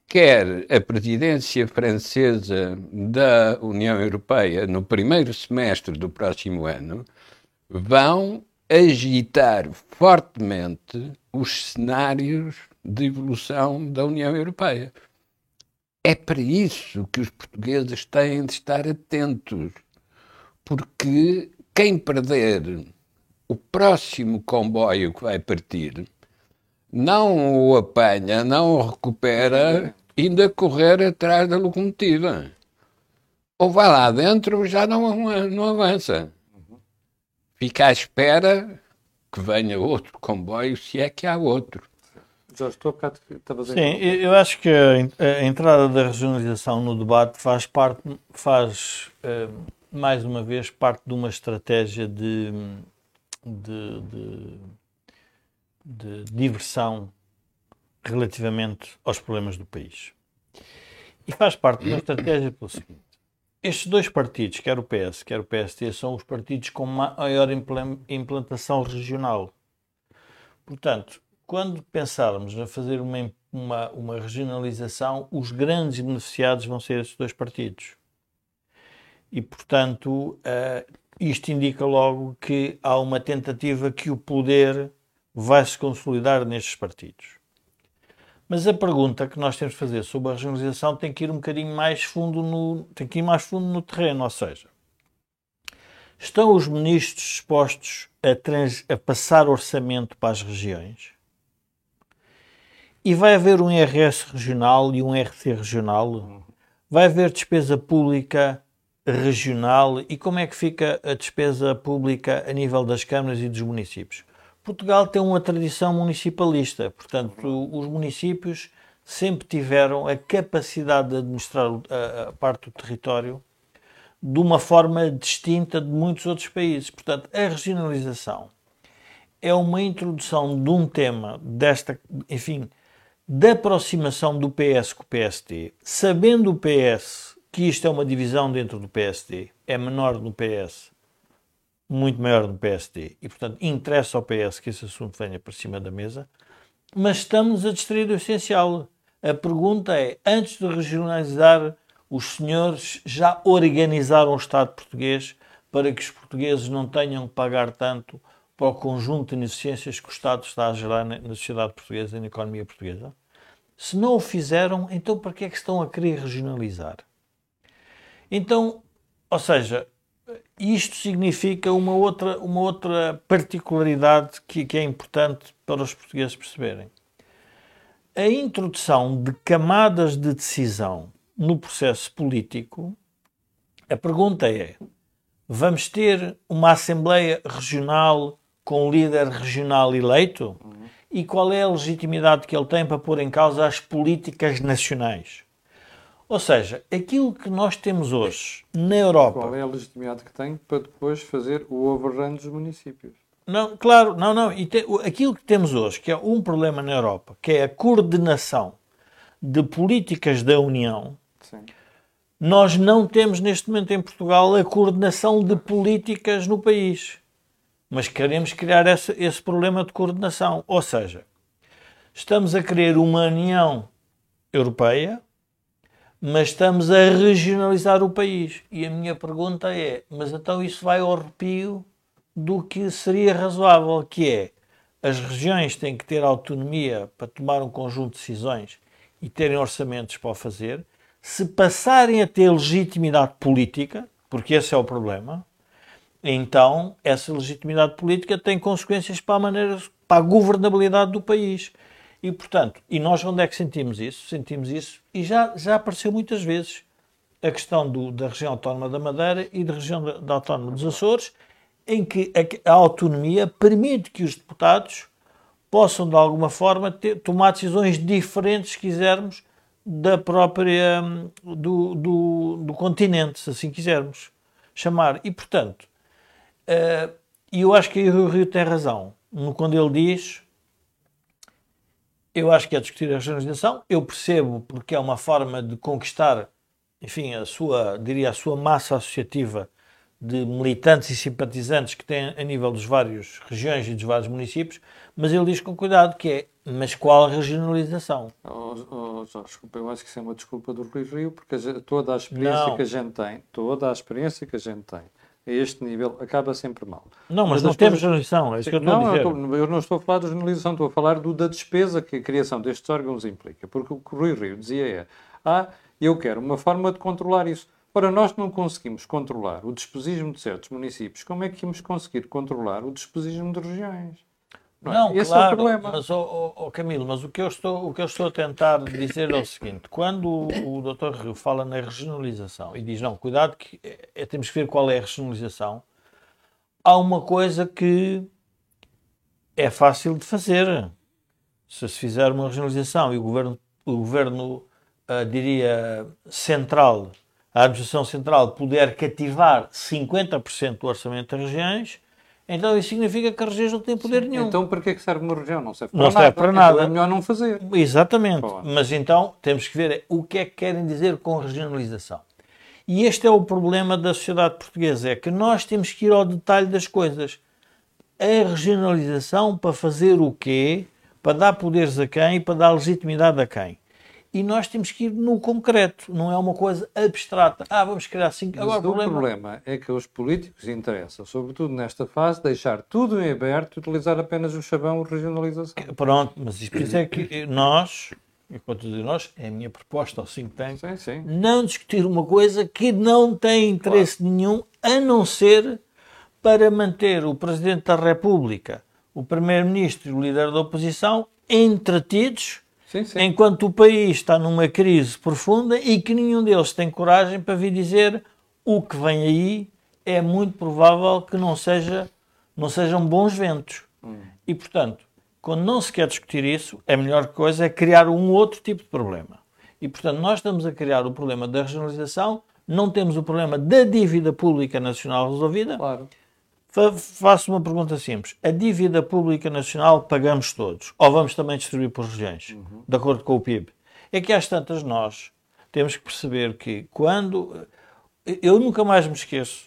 S2: Quer a presidência francesa da União Europeia no primeiro semestre do próximo ano, vão agitar fortemente os cenários de evolução da União Europeia. É para isso que os portugueses têm de estar atentos, porque quem perder o próximo comboio que vai partir não o apanha, não o recupera, ainda correr atrás da locomotiva. Ou vai lá dentro já não, não avança. Fica à espera que venha outro comboio, se é que há outro.
S3: Jorge, tu há bocado estavas a Sim, eu acho que a, entrada da regionalização no debate faz parte, faz. Uh, mais uma vez, parte de uma estratégia de, de, de, de diversão relativamente aos problemas do país. E faz parte de uma estratégia pelo seguinte: estes dois partidos, quer o PS, quer o PST, são os partidos com maior implantação regional. Portanto, quando pensarmos a fazer uma, uma, uma regionalização, os grandes beneficiados vão ser esses dois partidos. E, portanto, uh, isto indica logo que há uma tentativa que o poder vai se consolidar nestes partidos. Mas a pergunta que nós temos de fazer sobre a regionalização tem que ir um bocadinho mais fundo no, tem que ir mais fundo no terreno, ou seja, estão os ministros dispostos a, trans, a passar orçamento para as regiões? E vai haver um IRS regional e um RC regional? Vai haver despesa pública regional? E como é que fica a despesa pública a nível das câmaras e dos municípios? Portugal tem uma tradição municipalista, portanto, os municípios sempre tiveram a capacidade de administrar a, parte do território de uma forma distinta de muitos outros países. Portanto, a regionalização é uma introdução de um tema desta, enfim, da aproximação do PS com o PSD, sabendo o PS que isto é uma divisão dentro do PSD, é menor no PS muito maior no PSD e, portanto, interessa ao PS que esse assunto venha para cima da mesa, mas estamos a distrair do essencial. A pergunta é: antes de regionalizar, os senhores já organizaram o Estado português para que os portugueses não tenham que pagar tanto para o conjunto de ineficiências que o Estado está a gerar na sociedade portuguesa e na economia portuguesa? Se não o fizeram, então para que é que estão a querer regionalizar? Então, ou seja, isto significa uma outra, uma outra particularidade que, que é importante para os portugueses perceberem. A introdução de camadas de decisão no processo político, a pergunta é: vamos ter uma Assembleia Regional com líder regional eleito? E qual é a legitimidade que ele tem para pôr em causa as políticas nacionais? Ou seja, aquilo que nós temos hoje na Europa.
S1: Qual é a legitimidade que tem para depois fazer o overrun dos municípios?
S3: Não, claro, não, não. E te, aquilo que temos hoje, que é um problema na Europa, que é a coordenação de políticas da União, Sim. nós não temos neste momento em Portugal a coordenação de políticas no país. Mas queremos criar esse, esse problema de coordenação. Ou seja, estamos a querer uma União Europeia mas estamos a regionalizar o país. E a minha pergunta é: mas então isso vai ao arrepio do que seria razoável, que é as regiões têm que ter autonomia para tomar um conjunto de decisões e terem orçamentos para o fazer. Se passarem a ter legitimidade política, porque esse é o problema, então essa legitimidade política tem consequências para a maneira, para a governabilidade do país. E, portanto, e nós onde é que sentimos isso? Sentimos isso, e já, já apareceu muitas vezes, a questão do, da região autónoma da Madeira e da região da, da autónoma dos Açores, em que a, a, autonomia permite que os deputados possam, de alguma forma, ter, tomar decisões diferentes, se quisermos, da própria, do, do, do continente, se assim quisermos chamar. E, portanto, uh, eu acho que o Rio tem razão quando ele diz eu acho que é discutir a regionalização. Eu percebo porque é uma forma de conquistar, enfim, a sua, diria, a sua massa associativa de militantes e simpatizantes que tem a nível dos vários regiões e dos vários municípios, mas ele diz com cuidado que é, mas qual a regionalização?
S1: Oh, oh, Jorge, desculpa, eu acho que isso é uma desculpa do Rui Rio, porque toda a experiência Não. que a gente tem, toda a experiência que a gente tem a este nível acaba sempre mal.
S3: Não, mas, mas não temos generalização, é isso que eu estou
S1: não,
S3: a dizer.
S1: Eu, eu não estou a falar de generalização, estou a falar do, da despesa que a criação destes órgãos implica. Porque o que o Rui Rio dizia é, ah, eu quero uma forma de controlar isso. Ora, nós não conseguimos controlar o desposismo de certos municípios, como é que íamos conseguir controlar o desposismo de regiões?
S3: Não, Esse claro, é o problema. mas, oh, oh, Camilo, mas o que, eu estou, o que eu estou a tentar dizer é o seguinte, quando o, o Dr. Rio fala na regionalização e diz, não, cuidado que é, é, temos que ver qual é a regionalização, há uma coisa que é fácil de fazer. Se se fizer uma regionalização e o governo, o governo uh, diria, central, a administração central puder cativar 50% do orçamento das regiões, então isso significa que as regiões não têm poder Sim. nenhum.
S1: Então para que é que serve uma região? Não serve
S3: para não nada. Serve para nada. Então
S1: é melhor não fazer.
S3: Exatamente. Pô. Mas então temos que ver o que é que querem dizer com regionalização. E este é o problema da sociedade portuguesa, é que nós temos que ir ao detalhe das coisas. a regionalização para fazer o quê? Para dar poderes a quem? Para dar legitimidade a quem? E nós temos que ir no concreto, não é uma coisa abstrata. Ah, vamos criar cinco. Agora,
S1: o problema... problema é que aos políticos interessa, sobretudo nesta fase, deixar tudo em aberto e utilizar apenas o chavão regionalização.
S3: Pronto, mas isso é que nós, enquanto dizer nós, é a minha proposta ao think tank,
S1: Sim, sim.
S3: não discutir uma coisa que não tem interesse nenhum, a não ser para manter o Presidente da República, o Primeiro-Ministro e o líder da oposição entretidos
S1: Sim, sim.
S3: enquanto o país está numa crise profunda e que nenhum deles tem coragem para vir dizer o que vem aí é muito provável que não, seja, não sejam bons ventos.
S1: Hum.
S3: E, portanto, quando não se quer discutir isso, a melhor coisa é criar um outro tipo de problema. E, portanto, nós estamos a criar o problema da regionalização, não temos o problema da dívida pública nacional resolvida.
S1: Claro.
S3: Fa- Faço uma pergunta simples. A dívida pública nacional pagamos todos? Ou vamos também distribuir por regiões? De acordo com o PIB? É que às tantas nós temos que perceber que quando... Eu nunca mais me esqueço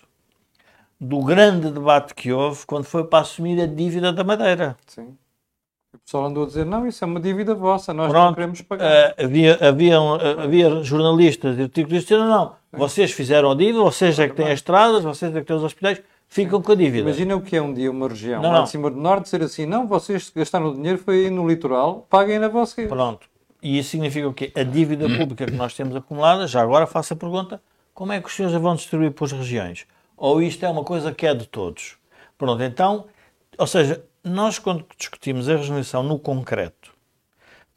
S3: do grande debate que houve quando foi para assumir a dívida da Madeira.
S1: Sim. O pessoal andou a dizer, não, isso é uma dívida vossa, nós não
S3: Pronto,
S1: queremos pagar.
S3: eh, havia, havia, havia jornalistas e artigos que diziam, não, não, vocês fizeram a dívida, vocês é que têm as estradas, vocês é que têm os hospitais, ficam com a dívida.
S1: Imagina o que é um dia uma região
S3: Não,
S1: lá de cima do norte dizer assim, não, vocês gastaram o dinheiro, foi aí no litoral, paguem na vocês.
S3: Pronto. E isso significa o quê? A dívida pública que nós temos acumulada, já agora faço a pergunta, como é que os senhores a vão distribuir para as regiões? Ou isto é uma coisa que é de todos? Pronto, então, ou seja, nós quando discutimos a regionalização no concreto,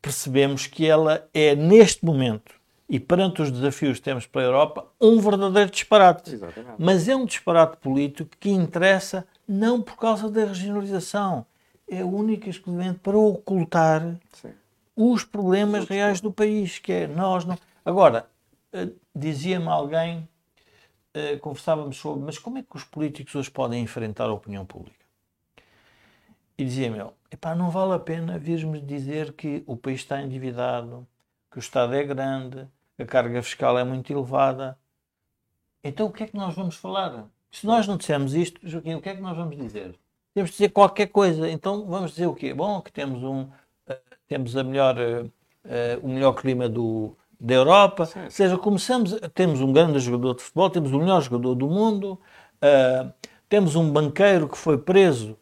S3: percebemos que ela é, neste momento, e perante os desafios que temos pela Europa, um verdadeiro disparate.
S1: Exatamente.
S3: Mas é um disparate político que interessa não por causa da regionalização, é única e exclusivamente para ocultar
S1: Sim.
S3: os problemas reais do país, que é nós não. Agora, eh, dizia-me alguém, eh, conversávamos sobre, mas como é que os políticos hoje podem enfrentar a opinião pública? E dizia-me epá, não vale a pena virmos dizer que o país está endividado, que o Estado é grande, a carga fiscal é muito elevada. Então o que é que nós vamos falar? Se nós não dissermos isto, Joaquim, o que é que nós vamos dizer? Temos de dizer qualquer coisa. Então vamos dizer o quê? Bom, que temos um, eh, temos a melhor, eh, o melhor clima do, da Europa.
S1: Sim.
S3: Ou seja, começamos, temos um grande jogador de futebol, temos o melhor jogador do mundo, eh, temos um banqueiro que foi preso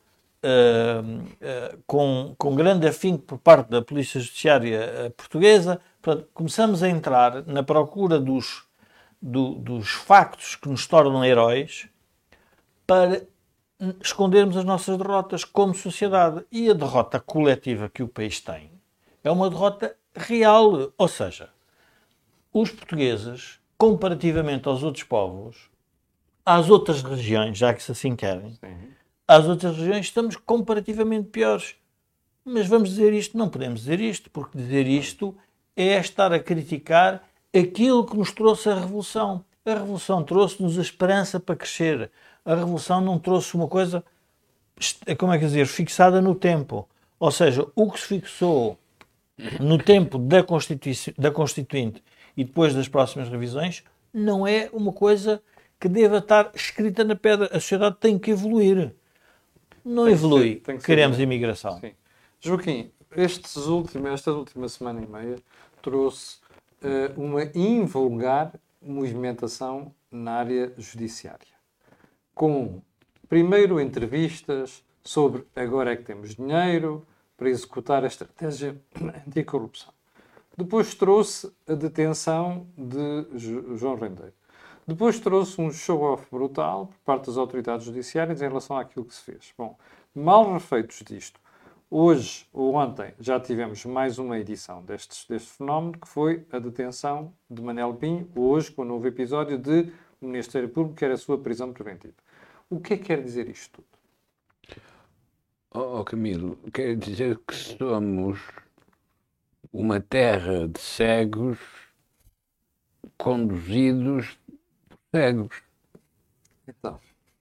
S3: com, com grande afinco por parte da Polícia Judiciária portuguesa. Portanto, começamos a entrar na procura dos, do- dos factos que nos tornam heróis para escondermos as nossas derrotas como sociedade. E a derrota coletiva que o país tem é uma derrota real. Ou seja, os portugueses, comparativamente aos outros povos, às outras regiões, já que se assim querem,
S1: Sim.
S3: às outras regiões estamos comparativamente piores. Mas vamos dizer isto? Não podemos dizer isto, porque dizer isto é estar a criticar aquilo que nos trouxe a Revolução. A Revolução trouxe-nos a esperança para crescer. A Revolução não trouxe uma coisa, como é que dizer, fixada no tempo. Ou seja, o que se fixou no tempo da, Constituici- da Constituinte e depois das próximas revisões, não é uma coisa que deva estar escrita na pedra. A sociedade tem que evoluir. Não
S1: Tem que
S3: evolui.
S1: ser- que ser
S3: Queremos
S1: dinâmico.
S3: imigração.
S1: Sim. Joaquim, estes últimos, esta última semana e meia trouxe eh, uma invulgar movimentação na área judiciária. Com, primeiro, entrevistas sobre agora é que temos dinheiro para executar a estratégia [clears throat] anticorrupção. Depois trouxe a detenção de Jo- João Rendeiro. Depois trouxe um show-off brutal por parte das autoridades judiciárias em relação àquilo que se fez. Bom, mal refeitos disto, hoje ou ontem já tivemos mais uma edição destes, deste fenómeno, que foi a detenção de Manel Pinho, hoje com o novo episódio de o Ministério Público quer a sua prisão preventiva. O que é que quer dizer isto tudo?
S2: Oh, oh, Camilo, quer dizer que somos uma terra de cegos conduzidos por cegos.
S1: Então,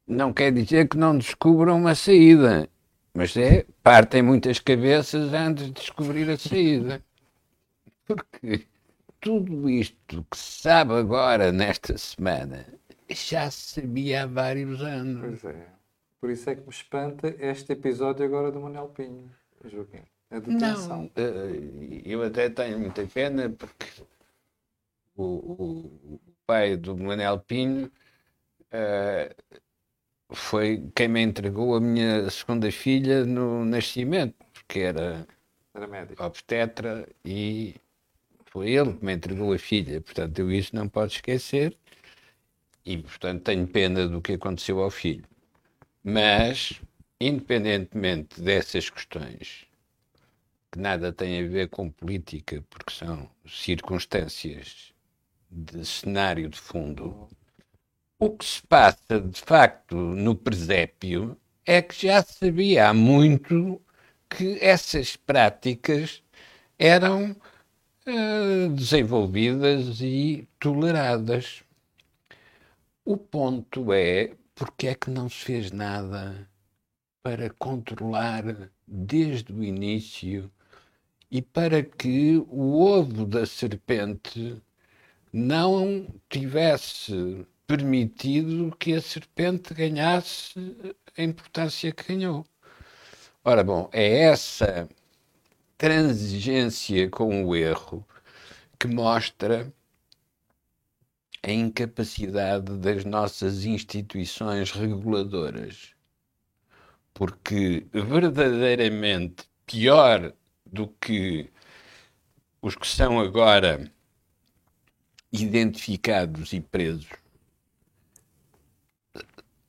S2: Não quer dizer que não descubram uma saída, mas é, partem muitas cabeças antes de descobrir a saída. Porque tudo isto que se sabe agora, nesta semana, já se sabia há vários anos.
S1: pois é. Por isso é que me espanta este episódio agora do Manuel Pinho, Joaquim. A detenção.
S2: Não, eh, eu até tenho muita pena porque o, o- o pai do Manel Pinho eh, foi quem me entregou a minha segunda filha no nascimento, porque era
S1: Era médico.
S2: obstetra e foi ele que me entregou a filha. Portanto, eu isso não posso esquecer e, portanto, tenho pena do que aconteceu ao filho. Mas, independentemente dessas questões, que nada têm a ver com política, porque são circunstâncias de cenário de fundo, o que se passa de facto no presépio é que já sabia há muito que essas práticas eram eh, desenvolvidas e toleradas. O ponto é porque é que não se fez nada para controlar desde o início e para que o ovo da serpente não tivesse permitido que a serpente ganhasse a importância que ganhou. Ora bom, é essa transigência com o erro que mostra a incapacidade das nossas instituições reguladoras. Porque verdadeiramente pior do que os que são agora identificados e presos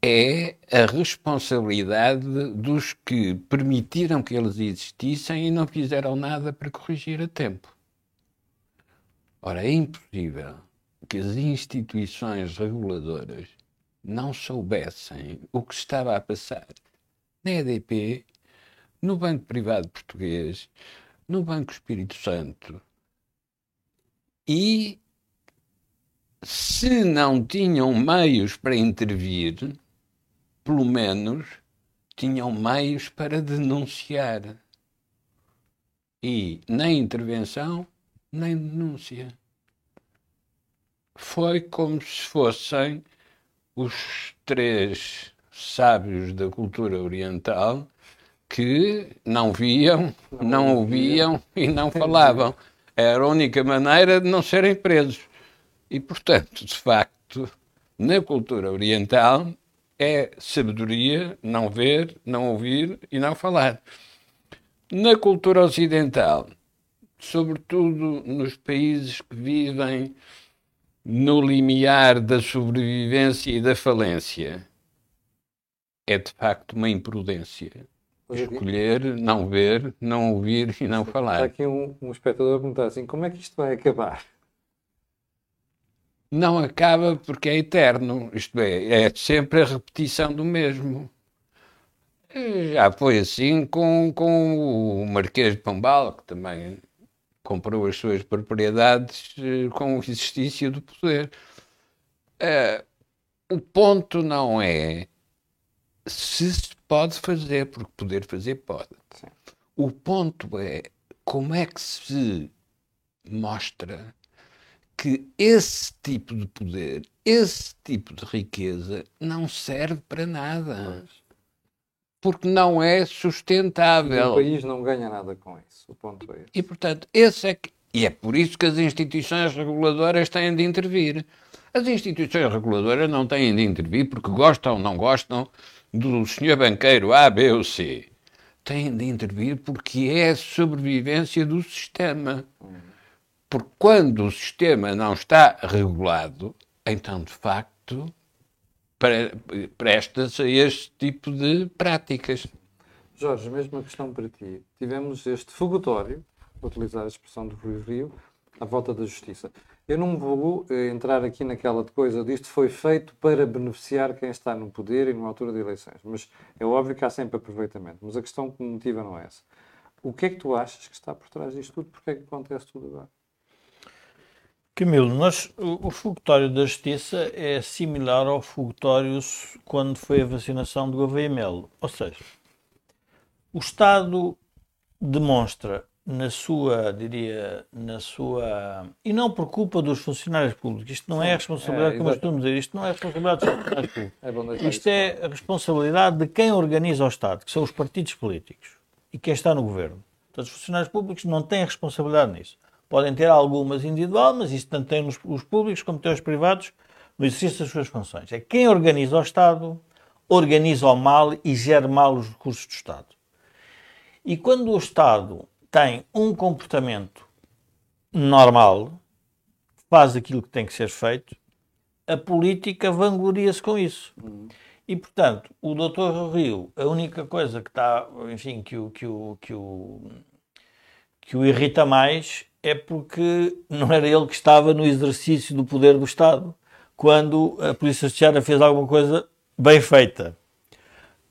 S2: é a responsabilidade dos que permitiram que eles existissem e não fizeram nada para corrigir a tempo. Ora, é impossível que as instituições reguladoras não soubessem o que estava a passar na EDP, no Banco Privado Português, no Banco Espírito Santo e se não tinham meios para intervir, pelo menos tinham meios para denunciar. E nem intervenção, nem denúncia. Foi como se fossem os três sábios da cultura oriental que não viam, não ouviam e não falavam. Era a única maneira de não serem presos. E, portanto, de facto, na cultura oriental é sabedoria não ver, não ouvir e não falar. Na cultura ocidental, sobretudo nos países que vivem no limiar da sobrevivência e da falência, é de facto uma imprudência.
S1: Aqui-
S2: Escolher, não ver, não ouvir e não
S1: Está
S2: falar.
S1: aqui um, um espectador a perguntar assim: como é que isto vai acabar?
S2: Não acaba porque é eterno, isto é, é sempre a repetição do mesmo. Já foi assim com, com o Marquês de Pombal, que também comprou as suas propriedades eh, com o exercício do poder. Eh, o ponto não é se se pode fazer, porque poder fazer pode.
S1: Sim.
S2: O ponto é como é que se mostra que esse tipo de poder, esse tipo de riqueza não serve para nada. Porque não é
S1: O
S2: sustentável.
S1: país não ganha nada com isso. O ponto é esse.
S2: E, portanto, esse é que. E é por isso que as instituições reguladoras têm de intervir. As instituições reguladoras não têm de intervir porque gostam ou não gostam do senhor banqueiro A, B ou C. Têm de intervir porque é a sobrevivência do sistema. Porque quando o sistema não está regulado, então, de facto, pre- presta-se a este tipo de práticas.
S1: Jorge, mesma questão para ti. Tivemos este fogotório, vou utilizar a expressão do Rui Rio, à volta da justiça. Eu não vou eh, entrar aqui naquela coisa disto foi feito para beneficiar quem está no poder e numa altura de eleições. Mas é óbvio que há sempre aproveitamento. Mas a questão que me motiva não é essa. O que é que tu achas que está por trás disto tudo? Porque é que acontece tudo agora?
S3: Camilo, nós, o, o fogotório da justiça é similar ao fogotório quando foi a vacinação do Melo. Ou seja, o Estado demonstra na sua, diria, na sua. E não por culpa dos funcionários públicos. Isto não é a responsabilidade,
S1: É,
S3: como
S1: exato.
S3: costumo dizer, isto não é a responsabilidade dos funcionários públicos.
S1: É
S3: Isto é a responsabilidade de quem organiza o Estado, que são os partidos políticos e quem está no governo. Portanto, os funcionários públicos não têm responsabilidade nisso. Podem ter algumas individual, mas isso tanto tem nos- os públicos como tem os privados no exercício das suas funções. É quem organiza o Estado, organiza o mal e gera mal os recursos do Estado. E quando o Estado tem um comportamento normal, faz aquilo que tem que ser feito, a política vangloria-se com isso. E, portanto, o Dr. Rio, a única coisa que está, enfim, que o, que o, que o, que o irrita mais é porque não era ele que estava no exercício do poder do Estado quando a Polícia Judiciária fez alguma coisa bem feita.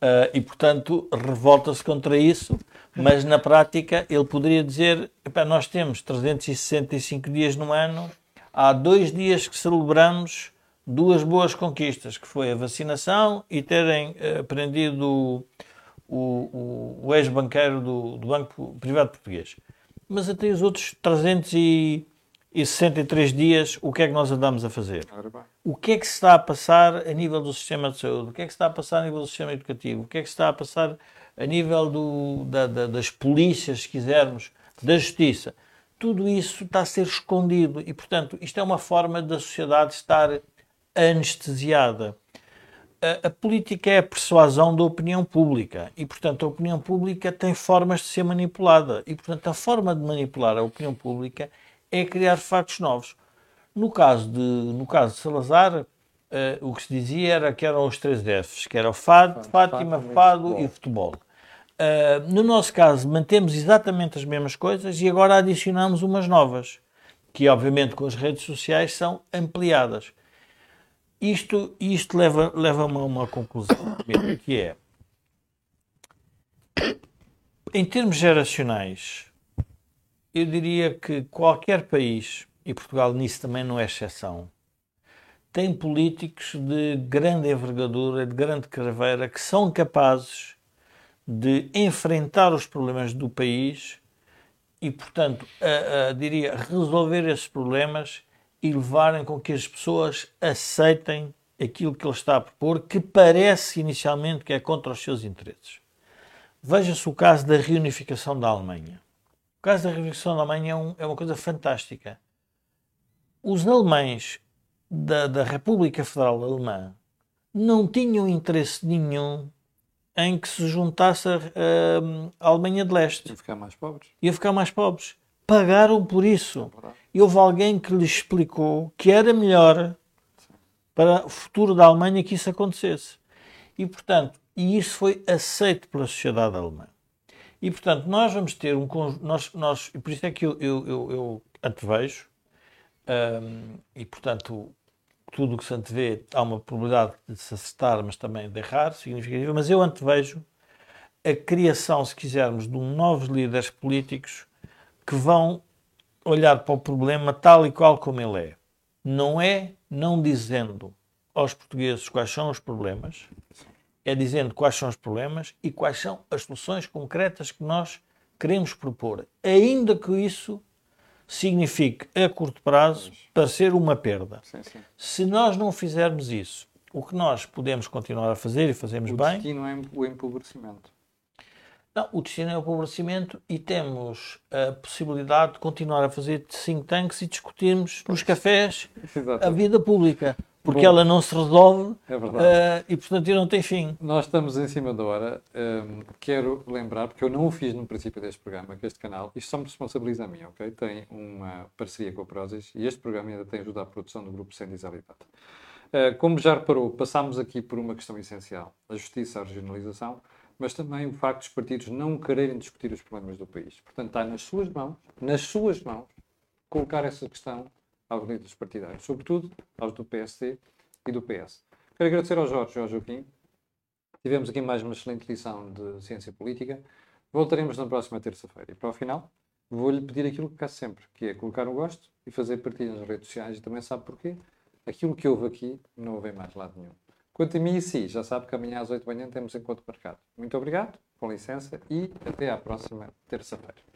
S3: Ah, e, portanto, revolta-se contra isso, mas na prática ele poderia dizer: "Epá, nós temos 365 dias no ano, há dois dias que celebramos duas boas conquistas, que foi a vacinação e terem eh, prendido o, o, o ex-banqueiro do, do Banco Privado Português. Mas até os outros 363 dias, o que é que nós andamos a fazer? O que é que se está a passar a nível do sistema de saúde, o que é que se está a passar a nível do sistema educativo, o que é que se está a passar a nível do- da- da- das polícias, se quisermos, da justiça. Tudo isso está a ser escondido e, portanto, isto é uma forma da sociedade estar anestesiada. A, a política é a persuasão da opinião pública e, portanto, a opinião pública tem formas de ser manipulada e, portanto, a forma de manipular a opinião pública é criar factos novos. No caso de, no caso de Salazar, eh, o que se dizia era que eram os três Fs, que era o FAD, Fátima,
S1: Fátima e
S3: Fado
S1: futebol.
S3: e futebol. Eh, no nosso caso, mantemos exatamente as mesmas coisas e agora adicionamos umas novas, que obviamente com as redes sociais são ampliadas. Isto, isto leva- leva-me a uma conclusão, que é, em termos geracionais, eu diria que qualquer país, e Portugal nisso também não é exceção, tem políticos de grande envergadura, de grande craveira, que são capazes de enfrentar os problemas do país e, portanto, a- a, diria, resolver esses problemas e levarem com que as pessoas aceitem aquilo que ele está a propor, que parece inicialmente que é contra os seus interesses. Veja-se o caso da reunificação da Alemanha. O caso da reunificação da Alemanha é, um- é uma coisa fantástica. Os alemães da, da República Federal Alemã não tinham interesse nenhum em que se juntasse a, a Alemanha de Leste
S1: E ficar mais pobres.
S3: ia ficar mais pobres. Pagaram por isso.
S1: Verdade.
S3: E houve alguém que lhes explicou que era melhor para o futuro da Alemanha que isso acontecesse. E, portanto, e isso foi aceito pela sociedade alemã. E, portanto, nós vamos ter um. Nós, nós, por isso é que eu, eu, eu, eu antevejo, hum, e, portanto, tudo o que se antevê há uma probabilidade de se acertar, mas também de errar, significativa. Mas eu antevejo a criação, se quisermos, de novos líderes políticos que vão olhar para o problema tal e qual como ele é. Não é não dizendo aos portugueses quais são os problemas, é dizendo quais são os problemas e quais são as soluções concretas que nós queremos propor, ainda que isso signifique a curto prazo parecer uma perda.
S1: Sim, sim.
S3: Se nós não fizermos isso, o que nós podemos continuar a fazer e fazemos
S1: O
S3: bem,
S1: destino é o empobrecimento.
S3: Não, o destino é o empobrecimento e temos a possibilidade de continuar a fazer think tanks e discutirmos nos cafés a
S1: Exato.
S3: vida pública, porque
S1: Bom.
S3: ela não se resolve
S1: É
S3: eh, e, portanto, não tem fim.
S1: Nós estamos em cima da hora. Hum, quero lembrar, porque eu não o fiz no princípio deste programa, que este canal, isto só me responsabiliza a mim, ok? Tem uma parceria com a Prozis e este programa ainda tem ajuda à produção do grupo Sem Disabilidade. Uh, como já reparou, passámos aqui por uma questão essencial, a justiça, a regionalização, mas também o facto dos partidos não quererem discutir os problemas do país. Portanto, está nas suas mãos, nas suas mãos, colocar essa questão aos líderes partidários, sobretudo aos do PSD e do PS. Quero agradecer ao Jorge e ao Joaquim. Tivemos aqui mais uma excelente lição de ciência política. Voltaremos na próxima terça-feira. E para o final, vou-lhe pedir aquilo que faço sempre, que é colocar o gosto e fazer partilha nas redes sociais. E também sabe porquê? Aquilo que houve aqui não houve em mais lado nenhum. Quanto a mim e si, já sabe que amanhã às 8 da manhã temos encontro marcado. Muito obrigado, com licença e até à próxima terça-feira.